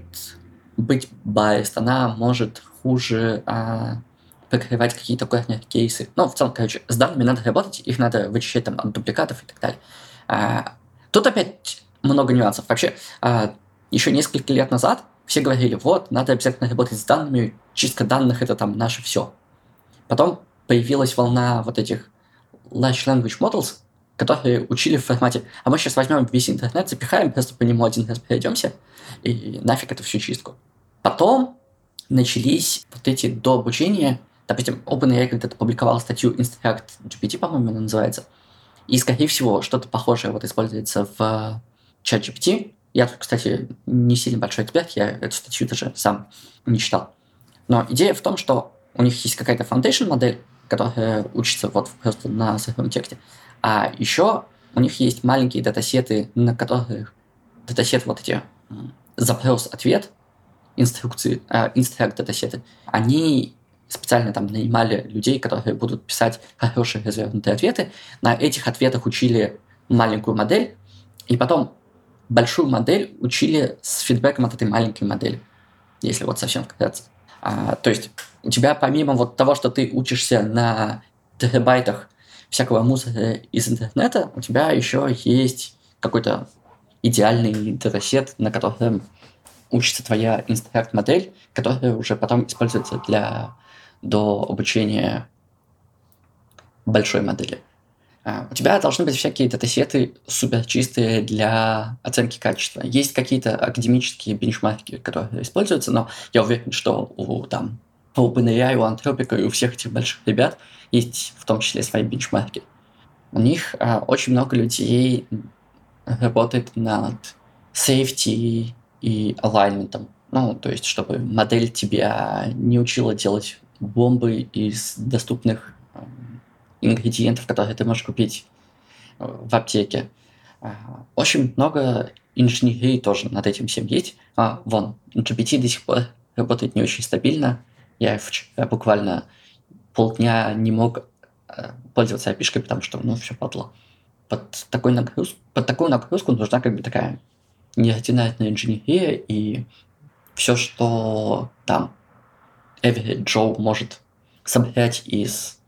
быть biased, она может хуже а, покрывать какие-то корнер кейсы. Ну, в целом, короче, с данными надо работать, их надо вычищать там от дубликатов и так далее. А, тут опять много нюансов. Вообще, а, еще несколько лет назад все говорили, вот, надо обязательно работать с данными, чистка данных это там наше все. Потом появилась волна вот этих large language models, которые учили в формате, а мы сейчас возьмем весь интернет, запихаем, просто по нему один раз пройдемся, и нафиг эту всю чистку. Потом начались вот эти до обучения, допустим, OpenAI когда-то публиковал статью Instruct GPT, по-моему, она называется, и, скорее всего, что-то похожее вот используется в ChatGPT. Я тут, кстати, не сильно большой эксперт, я эту статью даже сам не читал. Но идея в том, что у них есть какая-то foundation модель, которая учится вот просто на сыром тексте, а еще у них есть маленькие датасеты, на которых датасет вот эти запрос-ответ, инструкции, э, инструкт датасеты, они специально там нанимали людей, которые будут писать хорошие развернутые ответы. На этих ответах учили маленькую модель, и потом большую модель учили с фидбэком от этой маленькой модели, если вот совсем вкратце. А, то есть у тебя помимо вот того, что ты учишься на терабайтах всякого мусора из интернета, у тебя еще есть какой-то идеальный датасет, на котором учится твоя инстракт-модель, которая уже потом используется для до обучения большой модели. А, у тебя должны быть всякие датасеты супер чистые для оценки качества. Есть какие-то академические бенчмарки, которые используются, но я уверен, что у там у OpenAI, у Anthropic и у всех этих больших ребят есть в том числе свои бенчмарки. У них а, очень много людей работает над safety и alignment. Ну, то есть, чтобы модель тебя не учила делать бомбы из доступных ингредиентов, которые ты можешь купить э, в аптеке. А, очень много инженерии тоже над этим всем есть. А, вон, GPT до сих пор работает не очень стабильно. Я вчера буквально полдня не мог э, пользоваться api потому что, ну, все подло. Под, такой нагруз... под такую нагрузку нужна как бы такая неординарная инженерия, и все, что там Every Joe может собрать из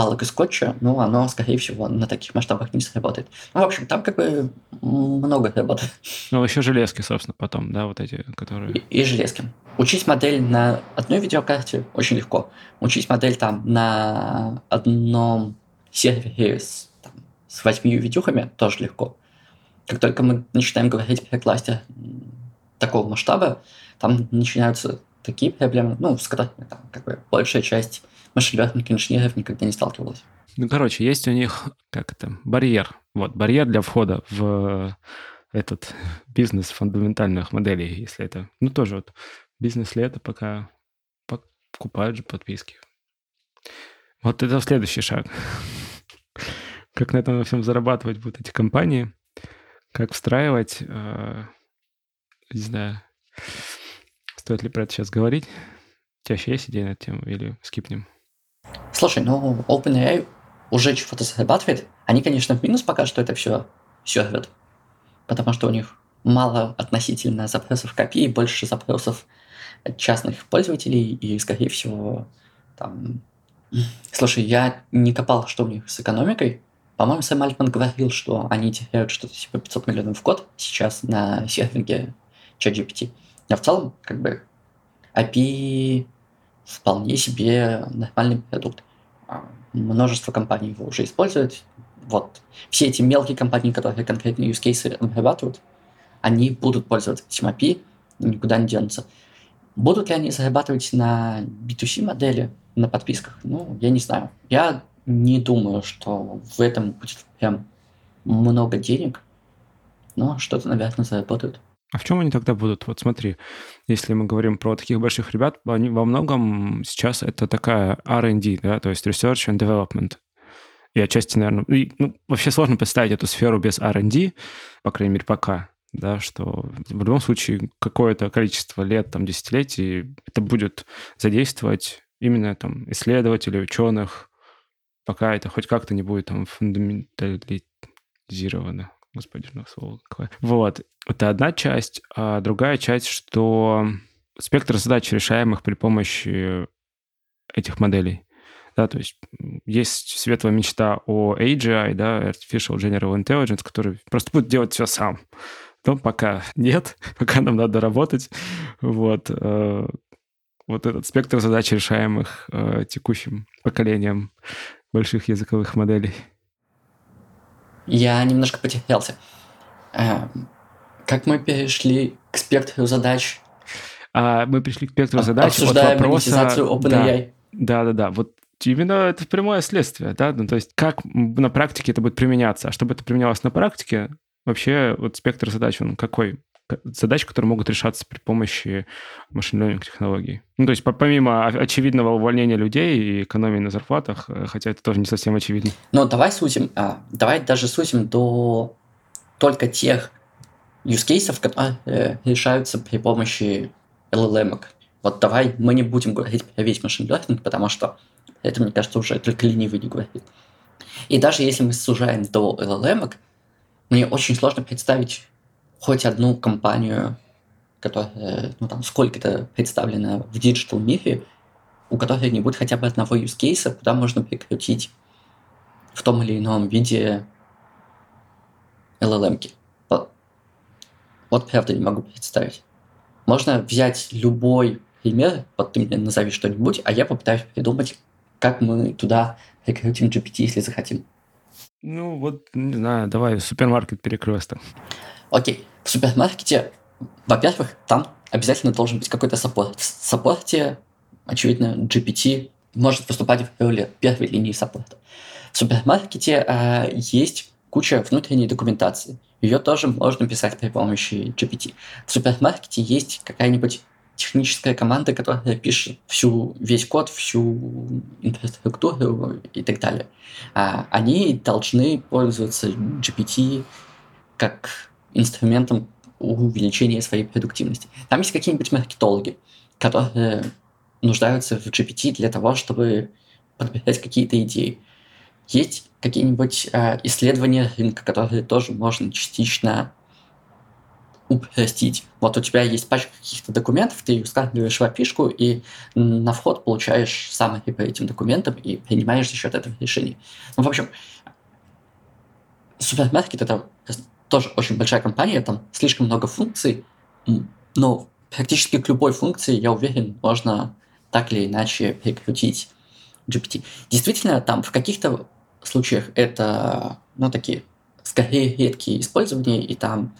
палок и скотча, ну, оно, скорее всего, на таких масштабах не сработает. Ну, в общем, там как бы много работы. Ну, еще железки, собственно, потом, да, вот эти, которые... И, и железки. Учить модель на одной видеокарте очень легко. Учить модель там на одном сервере с, там, с восьмью видюхами тоже легко. Как только мы начинаем говорить про кластер такого масштаба, там начинаются такие проблемы, ну, с которыми там, как бы, большая часть машин-лернинг инженеров никогда не сталкивалась. Ну, короче, есть у них, как это, барьер. Вот, барьер для входа в этот бизнес фундаментальных моделей, если это... Ну, тоже вот бизнес ли это, пока покупают же подписки. Вот это следующий шаг. Как на этом всем зарабатывать будут эти компании, как встраивать, э, не знаю, Стоит ли про это сейчас говорить? У тебя еще есть идея на эту тему или скипнем? Слушай, ну OpenAI уже чего-то зарабатывает. Они, конечно, в минус пока что это все сервят, потому что у них мало относительно запросов копий, больше запросов от частных пользователей, и, скорее всего, там... (clears throat) Слушай, я не копал, что у них с экономикой. По-моему, Сэм Альтман говорил, что они теряют что-то типа 500 миллионов в год сейчас на сервинге ChatGPT. А в целом, как бы, API вполне себе нормальный продукт. А, множество компаний его уже используют. Вот. Все эти мелкие компании, которые конкретные use cases обрабатывают, они будут пользоваться этим API, никуда не денутся. Будут ли они зарабатывать на B2C модели, на подписках? Ну, я не знаю. Я не думаю, что в этом будет прям много денег, но что-то, наверное, заработают. А в чем они тогда будут? Вот смотри, если мы говорим про таких больших ребят, они во многом сейчас это такая R&D, да, то есть Research and Development. И отчасти, наверное, и, ну, вообще сложно представить эту сферу без R&D, по крайней мере, пока, да, что в любом случае какое-то количество лет, там, десятилетий это будет задействовать именно там исследователей, ученых, пока это хоть как-то не будет там фундаментализировано. Господи, ну слово какое. Вот. Это одна часть. А другая часть, что спектр задач, решаемых при помощи этих моделей. Да, то есть есть светлая мечта о AGI, да, Artificial General Intelligence, который просто будет делать все сам. Но пока нет, (laughs) пока нам надо работать. Вот, э, вот этот спектр задач, решаемых э, текущим поколением больших языковых моделей. Я немножко потерялся. Э, как мы перешли к спектру задач? А, мы пришли к спектру задач Обсуждаем вопроса... OpenAI. Да, да, да. Вот именно это прямое следствие, да, ну, то есть как на практике это будет применяться, а чтобы это применялось на практике, вообще вот спектр задач, он какой? Задач, которые могут решаться при помощи машин технологий. Ну, то есть помимо очевидного увольнения людей и экономии на зарплатах, э, хотя это тоже не совсем очевидно. Ну, давай сузим, а, давай даже сузим до только тех use cases, которые э, решаются при помощи LLM. Вот давай мы не будем говорить про весь machine learning, потому что это, мне кажется, уже только ленивый не говорит. И даже если мы сужаем до LLM, мне очень сложно представить хоть одну компанию, которая, ну там, сколько-то представлена в digital мире, у которой не будет хотя бы одного use case, куда можно прикрутить в том или ином виде LLM. -ки. Вот, вот правда не могу представить. Можно взять любой пример, вот ты мне назови что-нибудь, а я попытаюсь придумать, как мы туда рекрутим GPT, если захотим. Ну, вот, не знаю, давай супермаркет перекресток. Окей. В супермаркете, во-первых, там обязательно должен быть какой-то саппорт. В саппорте, очевидно, GPT может выступать в роли первой линии саппорта. В супермаркете э, есть куча внутренней документации. Ее тоже можно писать при помощи GPT. В супермаркете есть какая-нибудь техническая команда, которая пишет всю, весь код, всю инфраструктуру и так далее. А они должны пользоваться GPT как инструментом увеличения своей продуктивности. Там есть какие-нибудь маркетологи, которые нуждаются в GPT для того, чтобы подбирать какие-то идеи. Есть какие-нибудь э, исследования рынка, которые тоже можно частично упростить. Вот у тебя есть пачка каких-то документов, ты складываешь в опишку и на вход получаешь самый по этим документам и принимаешь за счет этого решение. Ну, в общем, супермаркет это тоже очень большая компания, там слишком много функций, но практически к любой функции, я уверен, можно так или иначе перекрутить GPT. Действительно, там в каких-то случаях это, ну, такие, скорее редкие использования, и там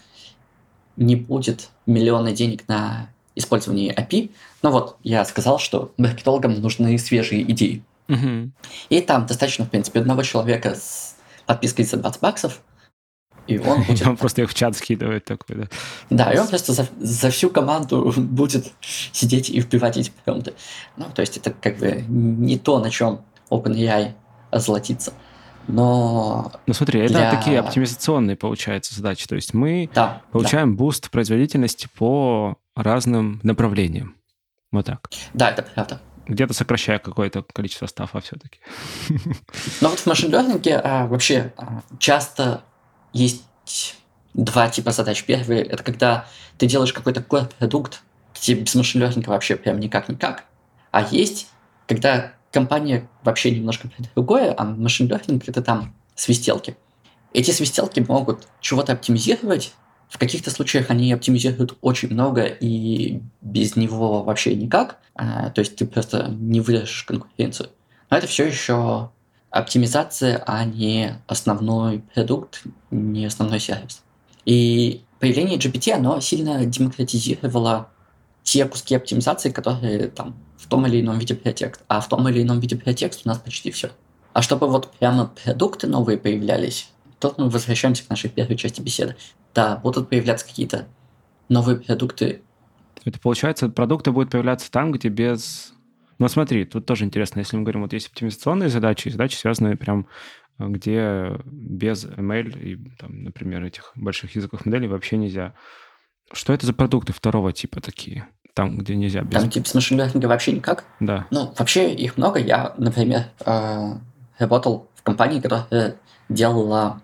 не будет миллиона денег на использование API. Но вот я сказал, что маркетологам нужны свежие идеи. Угу. И там достаточно, в принципе, одного человека с подпиской за 20 баксов, и он (laughs) будет... Он просто их в чат скидывает такой, да? Да, и он просто за, за всю команду (laughs) будет сидеть и вбивать эти промпты. Ну, то есть это как бы не то, на чем OpenAI озолотится. Но... Ну смотри, это для... такие оптимизационные, получается, задачи. То есть мы да, получаем да. буст производительности по разным направлениям. Вот так. Да, это правда. Где-то сокращая какое-то количество стафа все-таки. (laughs) Но вот в машин-лернинге а, вообще а, часто есть два типа задач. Первый — это когда ты делаешь какой-то core-продукт, где без машин-лернинга вообще прям никак-никак. А есть, когда компания вообще немножко другое, а машин learning это там свистелки. Эти свистелки могут чего-то оптимизировать, в каких-то случаях они оптимизируют очень много, и без него вообще никак. А, то есть ты просто не выдашь конкуренцию. Но это все еще оптимизация, а не основной продукт, не основной сервис. И появление GPT, оно сильно демократизировало те куски оптимизации, которые там в том или ином виде текст, а в том или ином виде текст у нас почти все. А чтобы вот прямо продукты новые появлялись, тут мы возвращаемся к нашей первой части беседы. Да, будут появляться какие-то новые продукты. Это получается, продукты будут появляться там, где без... Ну смотри, тут тоже интересно, если мы говорим, вот есть оптимизационные задачи, задачи, связанные прям где без ML и, там, например, этих больших языковых моделей вообще нельзя. Что это за продукты второго типа такие? Там, где нельзя без... Там типа с машин вообще никак? Да. Ну, вообще их много. Я, например, э, работал в компании, которая делала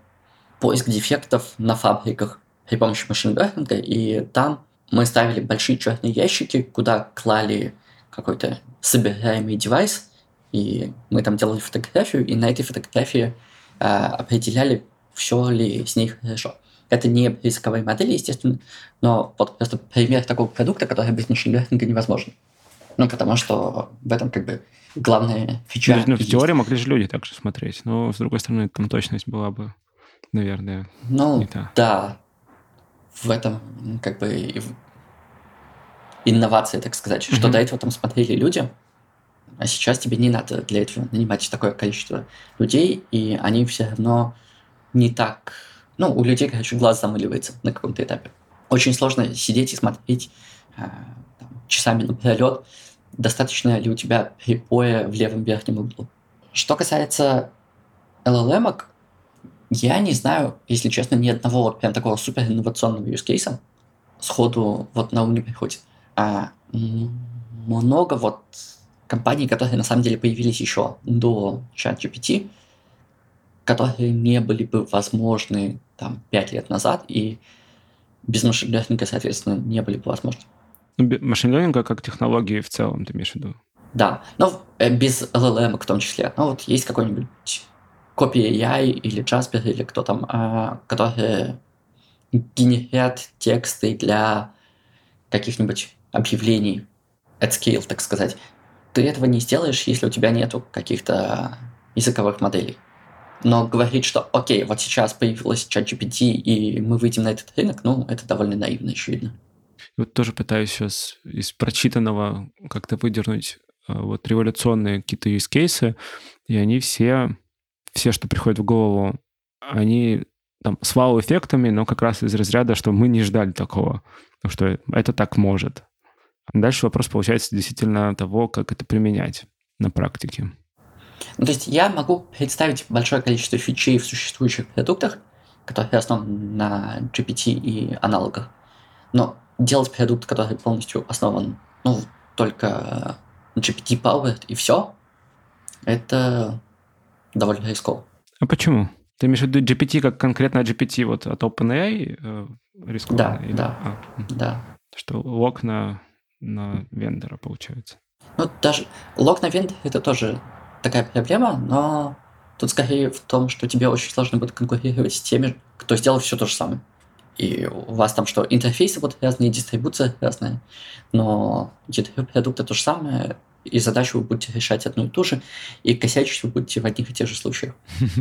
поиск дефектов на фабриках при помощи машин и там мы ставили большие черные ящики, куда клали какой-то собираемый девайс, и мы там делали фотографию, и на этой фотографии э, определяли, все ли с них хорошо. Это не рисковые модели, естественно, но вот просто пример такого продукта, который без машин невозможен. Ну, потому что в этом как бы главная фича. Ну, в теории могли же люди также смотреть, но, с другой стороны, там точность была бы, наверное, ну, не та. да. В этом как бы инновация, так сказать, mm-hmm. что до этого там смотрели люди, а сейчас тебе не надо для этого нанимать такое количество людей, и они все равно не так... Ну, у людей, короче, глаз замыливается на каком-то этапе. Очень сложно сидеть и смотреть э, там, часами напролет, достаточно ли у тебя припоя в левом верхнем углу. Что касается LLM, я не знаю, если честно, ни одного прям такого супер инновационного use кейса сходу вот на ум не приходит. А много вот компаний, которые на самом деле появились еще до ChatGPT, которые не были бы возможны там 5 лет назад и без машин-лернинга, соответственно, не были бы возможны. Ну, машин-лернинга как технологии в целом, ты имеешь в виду? Да, но э, без LLM в том числе. Ну вот есть какой-нибудь копия AI или Jasper или кто там, а, которые генерят тексты для каких-нибудь объявлений at scale, так сказать ты этого не сделаешь, если у тебя нету каких-то языковых моделей. Но говорить, что окей, вот сейчас появилась ChatGPT, и мы выйдем на этот рынок, ну, это довольно наивно, очевидно. Вот тоже пытаюсь сейчас из прочитанного как-то выдернуть а, вот революционные какие-то use кейсы, и они все, все, что приходит в голову, они там с вау-эффектами, но как раз из разряда, что мы не ждали такого, что это так может. Дальше вопрос получается действительно того, как это применять на практике. Ну, то есть я могу представить большое количество фичей в существующих продуктах, которые основаны на GPT и аналогах. Но делать продукт, который полностью основан ну, только GPT powered и все, это довольно рисково. А почему? Ты имеешь в виду GPT как конкретно GPT вот от OpenAI э, рискованно? Да, или? да, а, да. Что окна на вендора, получается. Ну, даже лог на вендор это тоже такая проблема, но тут скорее в том, что тебе очень сложно будет конкурировать с теми, кто сделал все то же самое. И у вас там что, интерфейсы вот разные, дистрибуция разная, но ядро продукта то же самое, и задачу вы будете решать одну и ту же, и косячить вы будете в одних и тех же случаях. (laughs)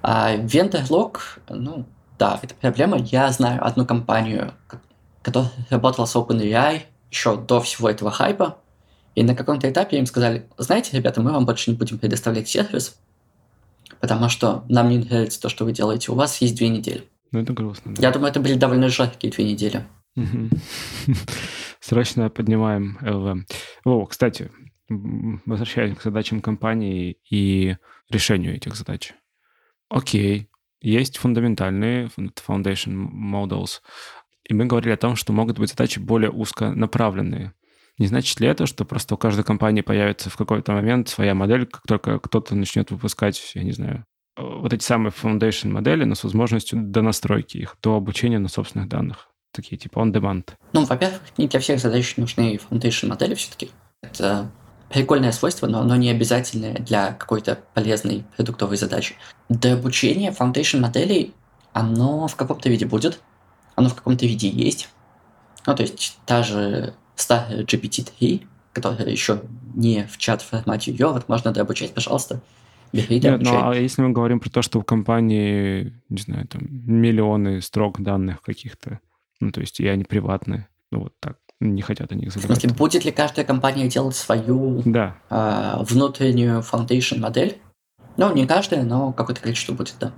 А вендор лог, ну, да, это проблема. Я знаю одну компанию, которая работала с OpenAI, еще до всего этого хайпа, и на каком-то этапе им сказали, знаете, ребята, мы вам больше не будем предоставлять сервис, потому что нам не нравится то, что вы делаете. У вас есть две недели. Ну, это грустно. Да. Я думаю, это были довольно жаркие две недели. (laughs) Срочно поднимаем ЛВ. О, кстати, возвращаясь к задачам компании и решению этих задач. Окей, есть фундаментальные foundation models, и мы говорили о том, что могут быть задачи более узконаправленные. Не значит ли это, что просто у каждой компании появится в какой-то момент своя модель, как только кто-то начнет выпускать, я не знаю, вот эти самые foundation модели, но с возможностью до настройки их, до обучения на собственных данных? Такие типа on-demand. Ну, во-первых, не для всех задач нужны foundation модели все-таки. Это прикольное свойство, но оно не обязательное для какой-то полезной продуктовой задачи. До обучения foundation моделей оно в каком-то виде будет, оно в каком-то виде есть. Ну, то есть та же старая GPT-3, которая еще не в чат формате ее, вот можно дообучать, пожалуйста. Бери, Нет, ну а если мы говорим про то, что в компании, не знаю, там миллионы строк данных каких-то, ну, то есть и они приватные, ну, вот так, не хотят они их забрать. В смысле, будет ли каждая компания делать свою да. э, внутреннюю foundation модель? Ну, не каждая, но какое-то количество будет, да.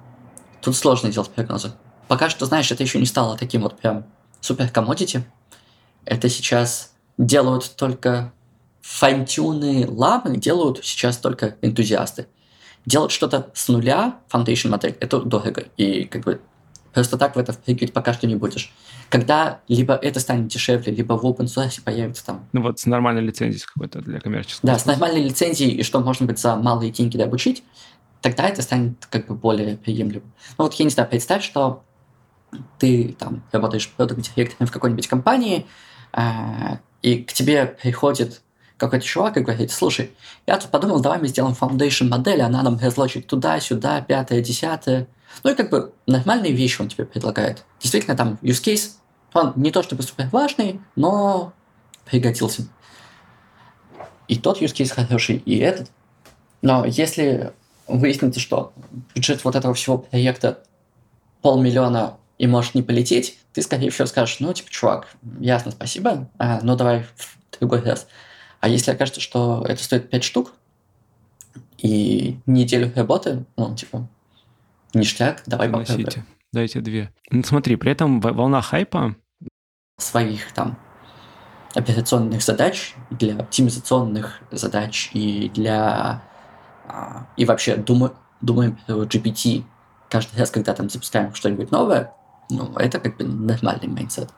Тут сложно делать прогнозы пока что, знаешь, это еще не стало таким вот прям супер комодити. Это сейчас делают только фантюны ламы, делают сейчас только энтузиасты. Делать что-то с нуля, foundation модель, это дорого. И как бы просто так в это впрыгивать пока что не будешь. Когда либо это станет дешевле, либо в open source появится там... Ну вот с нормальной лицензией какой-то для коммерческого. Да, с нормальной лицензией, и что можно быть за малые деньги дообучить, тогда это станет как бы более приемлемым. Ну вот я не знаю, представь, что ты там работаешь продукт-директором в какой-нибудь компании, э, и к тебе приходит какой-то чувак и говорит, слушай, я тут подумал, давай мы сделаем foundation модель, она нам разложит туда, сюда, пятое, десятое. Ну и как бы нормальные вещи он тебе предлагает. Действительно, там use case, он не то чтобы супер важный, но пригодился. и тот use case хороший, и этот. Но если выяснится, что бюджет вот этого всего проекта полмиллиона и может не полететь, ты, скорее всего, скажешь, ну, типа, чувак, ясно, спасибо, а, ну, давай в другой раз. А если окажется, что это стоит 5 штук и неделю работы, ну, типа, ништяк, давай попробуем. Дайте две. Ну, смотри, при этом волна хайпа... Своих там операционных задач, для оптимизационных задач и для... А, и вообще думаем про GPT каждый раз, когда там запускаем что-нибудь новое, ну, это как бы нормальный mindset.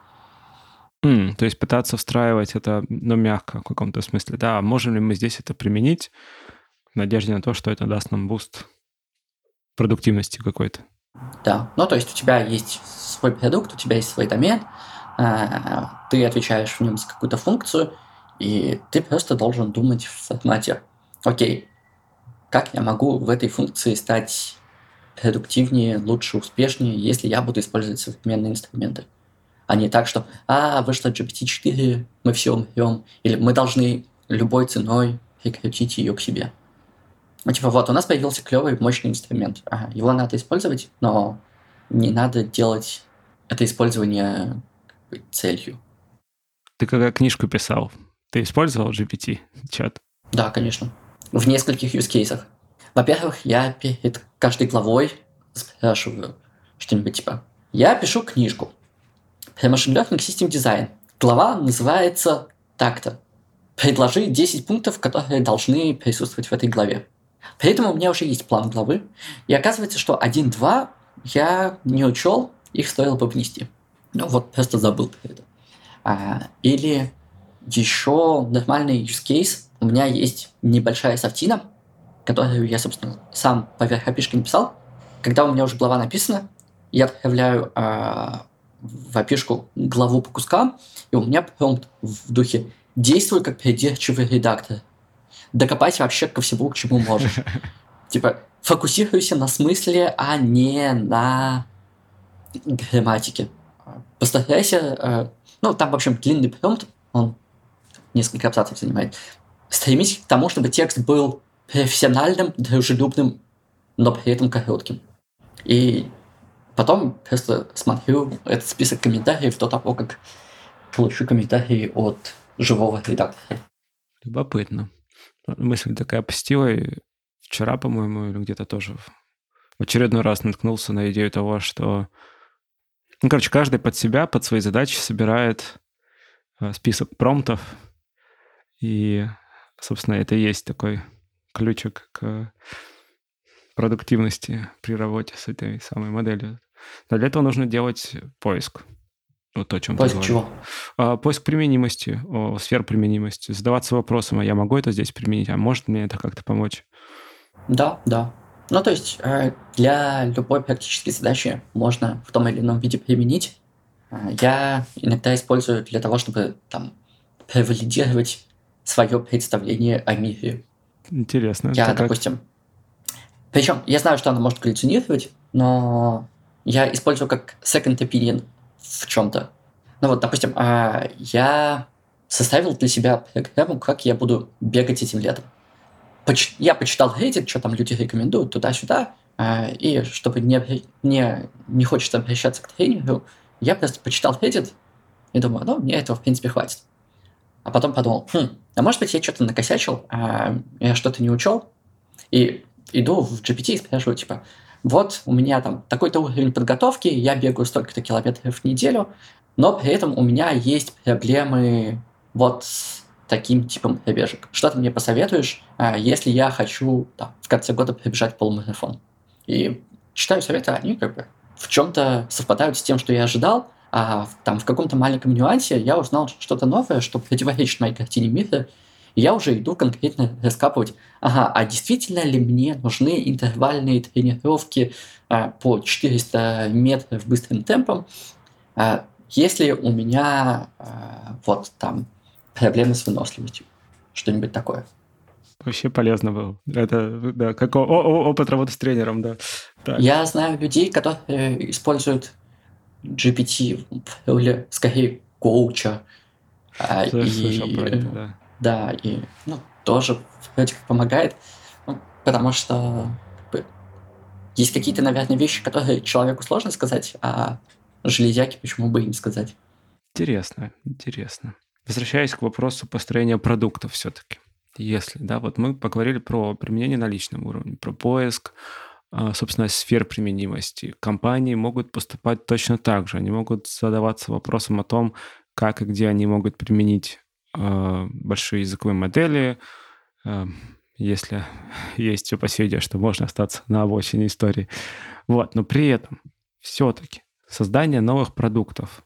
Mm, то есть пытаться встраивать это, ну, мягко в каком-то смысле. Да, можем ли мы здесь это применить в надежде на то, что это даст нам буст продуктивности какой-то? Да, ну, то есть у тебя есть свой продукт, у тебя есть свой домен, а, ты отвечаешь в нем за какую-то функцию, и ты просто должен думать в формате, окей, как я могу в этой функции стать продуктивнее, лучше, успешнее, если я буду использовать современные инструменты. А не так, что «А, вышло GPT-4, мы все умрем», или «Мы должны любой ценой прикрутить ее к себе». Ну, типа, вот, у нас появился клевый, мощный инструмент. Ага, его надо использовать, но не надо делать это использование целью. Ты когда книжку писал, ты использовал GPT-чат? Да, конечно. В нескольких use кейсах. Во-первых, я перед каждой главой спрашиваю что-нибудь типа «Я пишу книжку про Machine Learning System Design. Глава называется так-то. Предложи 10 пунктов, которые должны присутствовать в этой главе». При этом у меня уже есть план главы, и оказывается, что 1-2 я не учел, их стоило бы внести. Ну вот, просто забыл про это. А, или еще нормальный use case. У меня есть небольшая софтина, которую я, собственно, сам поверх API написал. Когда у меня уже глава написана, я отправляю э, в API главу по кускам, и у меня промпт в духе «Действуй как придирчивый редактор». Докопайся вообще ко всему, к чему можешь. (laughs) Типа, фокусируйся на смысле, а не на грамматике. Постарайся... Э, ну, там, в общем, длинный промпт, он несколько абзацев занимает. Стремись к тому, чтобы текст был профессиональным, дружелюбным, но при этом коротким. И потом просто смотрю этот список комментариев до того, как получу комментарии от живого редактора. Любопытно. Мысль такая посетила. Вчера, по-моему, или где-то тоже в очередной раз наткнулся на идею того, что... Ну, короче, каждый под себя, под свои задачи собирает э, список промптов. И, собственно, это и есть такой ключик к продуктивности при работе с этой самой моделью. Но для этого нужно делать поиск. Вот то, о чем поиск чего? А, поиск применимости, о, сфер применимости. Задаваться вопросом, а я могу это здесь применить, а может мне это как-то помочь? Да, да. Ну, то есть э, для любой практической задачи можно в том или ином виде применить. Э, я иногда использую для того, чтобы там превалидировать свое представление о мире. Интересно. Я, это допустим... Как? Причем я знаю, что она может галлюцинировать, но я использую как second opinion в чем-то. Ну вот, допустим, а, я составил для себя программу, как я буду бегать этим летом. Я почитал Reddit, что там люди рекомендуют туда-сюда, а, и чтобы не, не, не хочется обращаться к тренеру, я просто почитал Reddit и думаю, ну, мне этого, в принципе, хватит. А потом подумал, хм, а может быть, я что-то накосячил, а я что-то не учел, и иду в GPT и спрашиваю, типа, вот у меня там такой-то уровень подготовки, я бегаю столько-то километров в неделю, но при этом у меня есть проблемы вот с таким типом пробежек. Что ты мне посоветуешь, а, если я хочу там, в конце года пробежать полумарафон? И читаю советы, они как бы в чем-то совпадают с тем, что я ожидал, а там в каком-то маленьком нюансе я узнал что-то новое, что противоречит моей картине мира, и я уже иду конкретно раскапывать, ага, а действительно ли мне нужны интервальные тренировки а, по 400 метров быстрым темпом, а, если у меня а, вот там проблемы с выносливостью, что-нибудь такое. Вообще полезно было. Это, да, как о- о- опыт работы с тренером, да. Так. Я знаю людей, которые используют GPT роли, скорее, коуча. А, и... про это, да. Да, и ну, тоже вроде как помогает, ну, потому что есть какие-то, наверное, вещи, которые человеку сложно сказать, а железяки почему бы и не сказать. Интересно, интересно. Возвращаясь к вопросу построения продуктов все-таки. Если, да, вот мы поговорили про применение на личном уровне, про поиск, собственно, сфер применимости. Компании могут поступать точно так же. Они могут задаваться вопросом о том, как и где они могут применить э, большие языковые модели, э, если (laughs) есть опасения, что можно остаться на обочине истории. Вот, но при этом все-таки создание новых продуктов,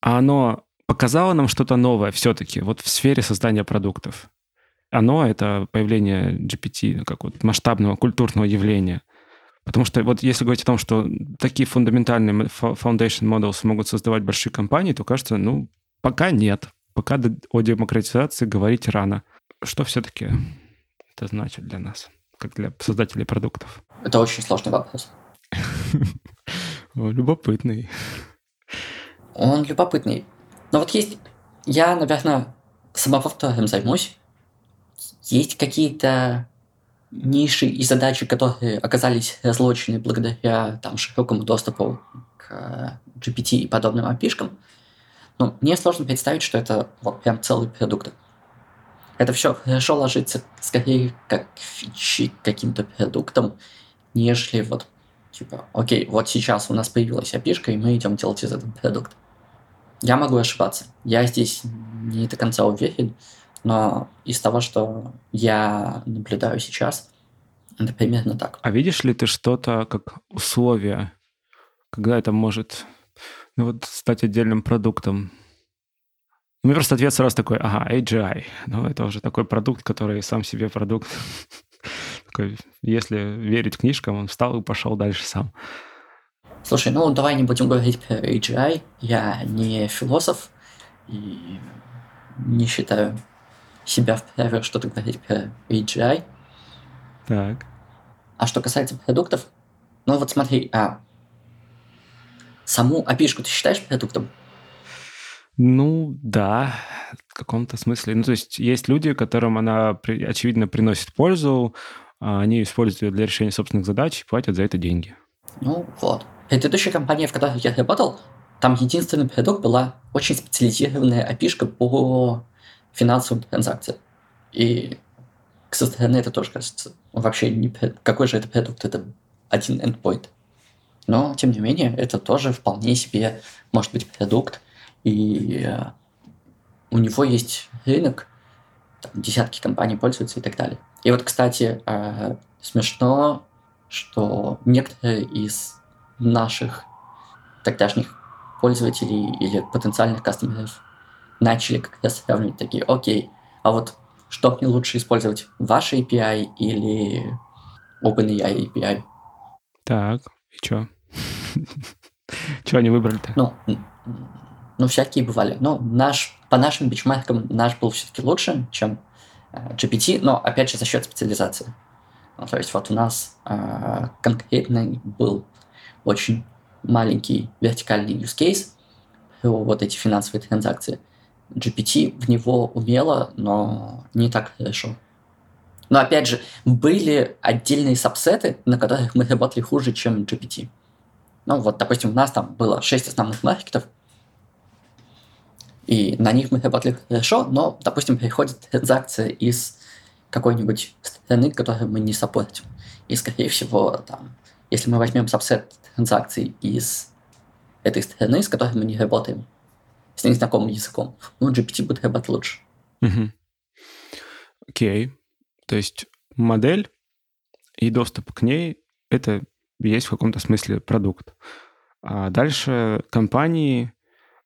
а оно показало нам что-то новое все-таки вот в сфере создания продуктов. Оно — это появление GPT как вот масштабного культурного явления. Потому что вот если говорить о том, что такие фундаментальные foundation models могут создавать большие компании, то кажется, ну, пока нет. Пока о демократизации говорить рано. Что все-таки это значит для нас, как для создателей продуктов? Это очень сложный вопрос. (laughs) Любопытный. Он любопытный. Но вот есть... Я, наверное, самовтором займусь. Есть какие-то ниши и задачи, которые оказались разлочены благодаря там, широкому доступу к GPT и подобным API-шкам, ну, мне сложно представить, что это вот прям целый продукт. Это все хорошо ложится скорее как фичи каким-то продуктом, нежели вот типа, окей, вот сейчас у нас появилась API, и мы идем делать из этого продукт. Я могу ошибаться. Я здесь не до конца уверен, но из того, что я наблюдаю сейчас, это примерно так. А видишь ли ты что-то как условие, когда это может ну, вот, стать отдельным продуктом? У меня просто ответ сразу такой, ага, AGI. Ну, это уже такой продукт, который сам себе продукт. (laughs) такой, если верить книжкам, он встал и пошел дальше сам. Слушай, ну давай не будем говорить про AGI. Я не философ и не считаю себя вправе что-то говорить про AGI. Так. А что касается продуктов, ну вот смотри, а саму api ты считаешь продуктом? Ну, да, в каком-то смысле. Ну, то есть есть люди, которым она, очевидно, приносит пользу, а они используют ее для решения собственных задач и платят за это деньги. Ну, вот. Предыдущая компания, в которой я работал, там единственный продукт была очень специализированная api по финансовым транзакциям. И со стороны это тоже кажется вообще не... Какой же это продукт? Это один endpoint. Но, тем не менее, это тоже вполне себе может быть продукт. И э, у него есть рынок, там, десятки компаний пользуются и так далее. И вот, кстати, э, смешно, что некоторые из наших тогдашних пользователей или потенциальных кастомеров начали как раз сравнивать такие, окей, а вот что мне лучше использовать, ваш API или OpenAI API? Так, и что? (laughs) Что они выбрали-то? Ну, ну, всякие бывали. Ну, наш, по нашим бичмаркам наш был все-таки лучше, чем э, GPT, но, опять же, за счет специализации. Ну, то есть вот у нас э, конкретно был очень маленький вертикальный use case вот эти финансовые транзакции. GPT в него умело, но не так хорошо. Но опять же, были отдельные сабсеты, на которых (laughs) мы работали хуже, чем GPT. Ну вот, допустим, у нас там было 6 основных маркетов, и на них мы работали хорошо, но, допустим, приходит транзакция из какой-нибудь страны, которую мы не саппортим. И, скорее всего, там, если мы возьмем сабсет транзакций из этой страны, с которой мы не работаем, с незнакомым языком, ну, GPT будет работать лучше. Угу. Окей. То есть модель и доступ к ней — это есть в каком-то смысле продукт. А дальше компании,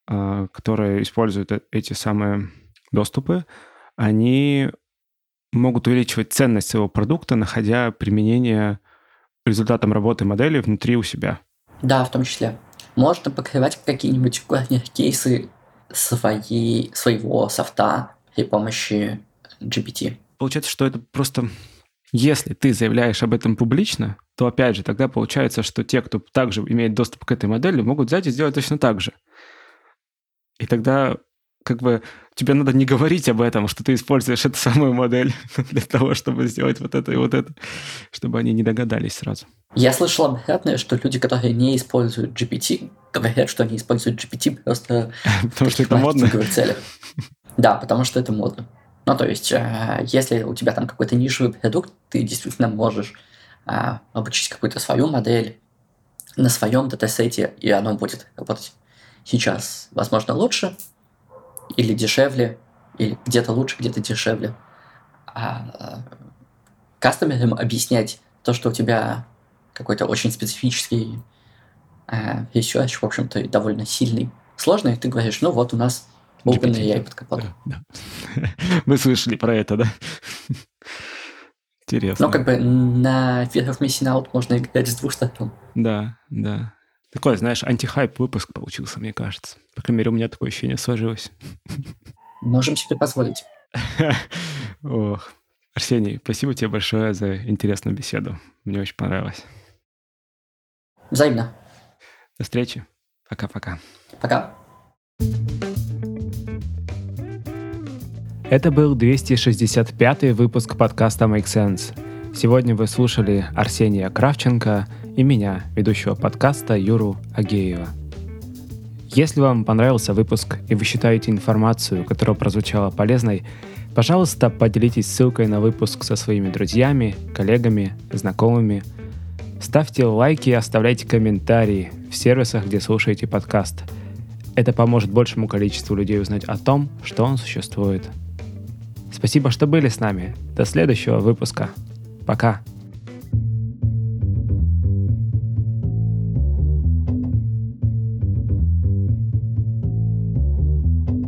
а, которые используют э, эти самые доступы, они могут увеличивать ценность своего продукта, находя применение результатом работы модели внутри у себя. Да, в том числе. Можно покрывать какие-нибудь (laughs) кейсы своей, своего софта при помощи GPT. Получается, что это просто... Если ты заявляешь об этом публично, то опять же, тогда получается, что те, кто также имеет доступ к этой модели, могут взять и сделать точно так же. И тогда как бы тебе надо не говорить об этом, что ты используешь эту самую модель (laughs) для того, чтобы сделать вот это и вот это, чтобы они не догадались сразу. Я слышал обратное, что люди, которые не используют GPT, говорят, что они используют GPT просто (laughs) потому что это модно. целях. (laughs) Да, потому что это модно. Ну, то есть, э, если у тебя там какой-то нишевый продукт, ты действительно можешь э, обучить какую-то свою модель на своем датасете, и оно будет работать сейчас, возможно, лучше или дешевле, или где-то лучше, где-то дешевле. А э, кастомерам объяснять то, что у тебя какой-то очень специфический э, research, в общем-то, довольно сильный, сложный, ты говоришь, ну вот у нас OpenAI под капотом. Да, да. (laughs) Мы слышали про это, да? Интересно. Ну, как бы на Fear of Missing Out можно играть с двух сторон. Да, да. Такой, знаешь, антихайп выпуск получился, мне кажется. По крайней мере, у меня такое ощущение сложилось. Можем себе позволить. (laughs) Ох. Арсений, спасибо тебе большое за интересную беседу. Мне очень понравилось. Взаимно. До встречи. Пока-пока. Пока. Это был 265 выпуск подкаста Make Sense. Сегодня вы слушали Арсения Кравченко и меня, ведущего подкаста Юру Агеева. Если вам понравился выпуск и вы считаете информацию, которая прозвучала полезной, пожалуйста, поделитесь ссылкой на выпуск со своими друзьями, коллегами, знакомыми. Ставьте лайки и оставляйте комментарии в сервисах, где слушаете подкаст. Это поможет большему количеству людей узнать о том, что он существует. Спасибо, что были с нами. До следующего выпуска. Пока.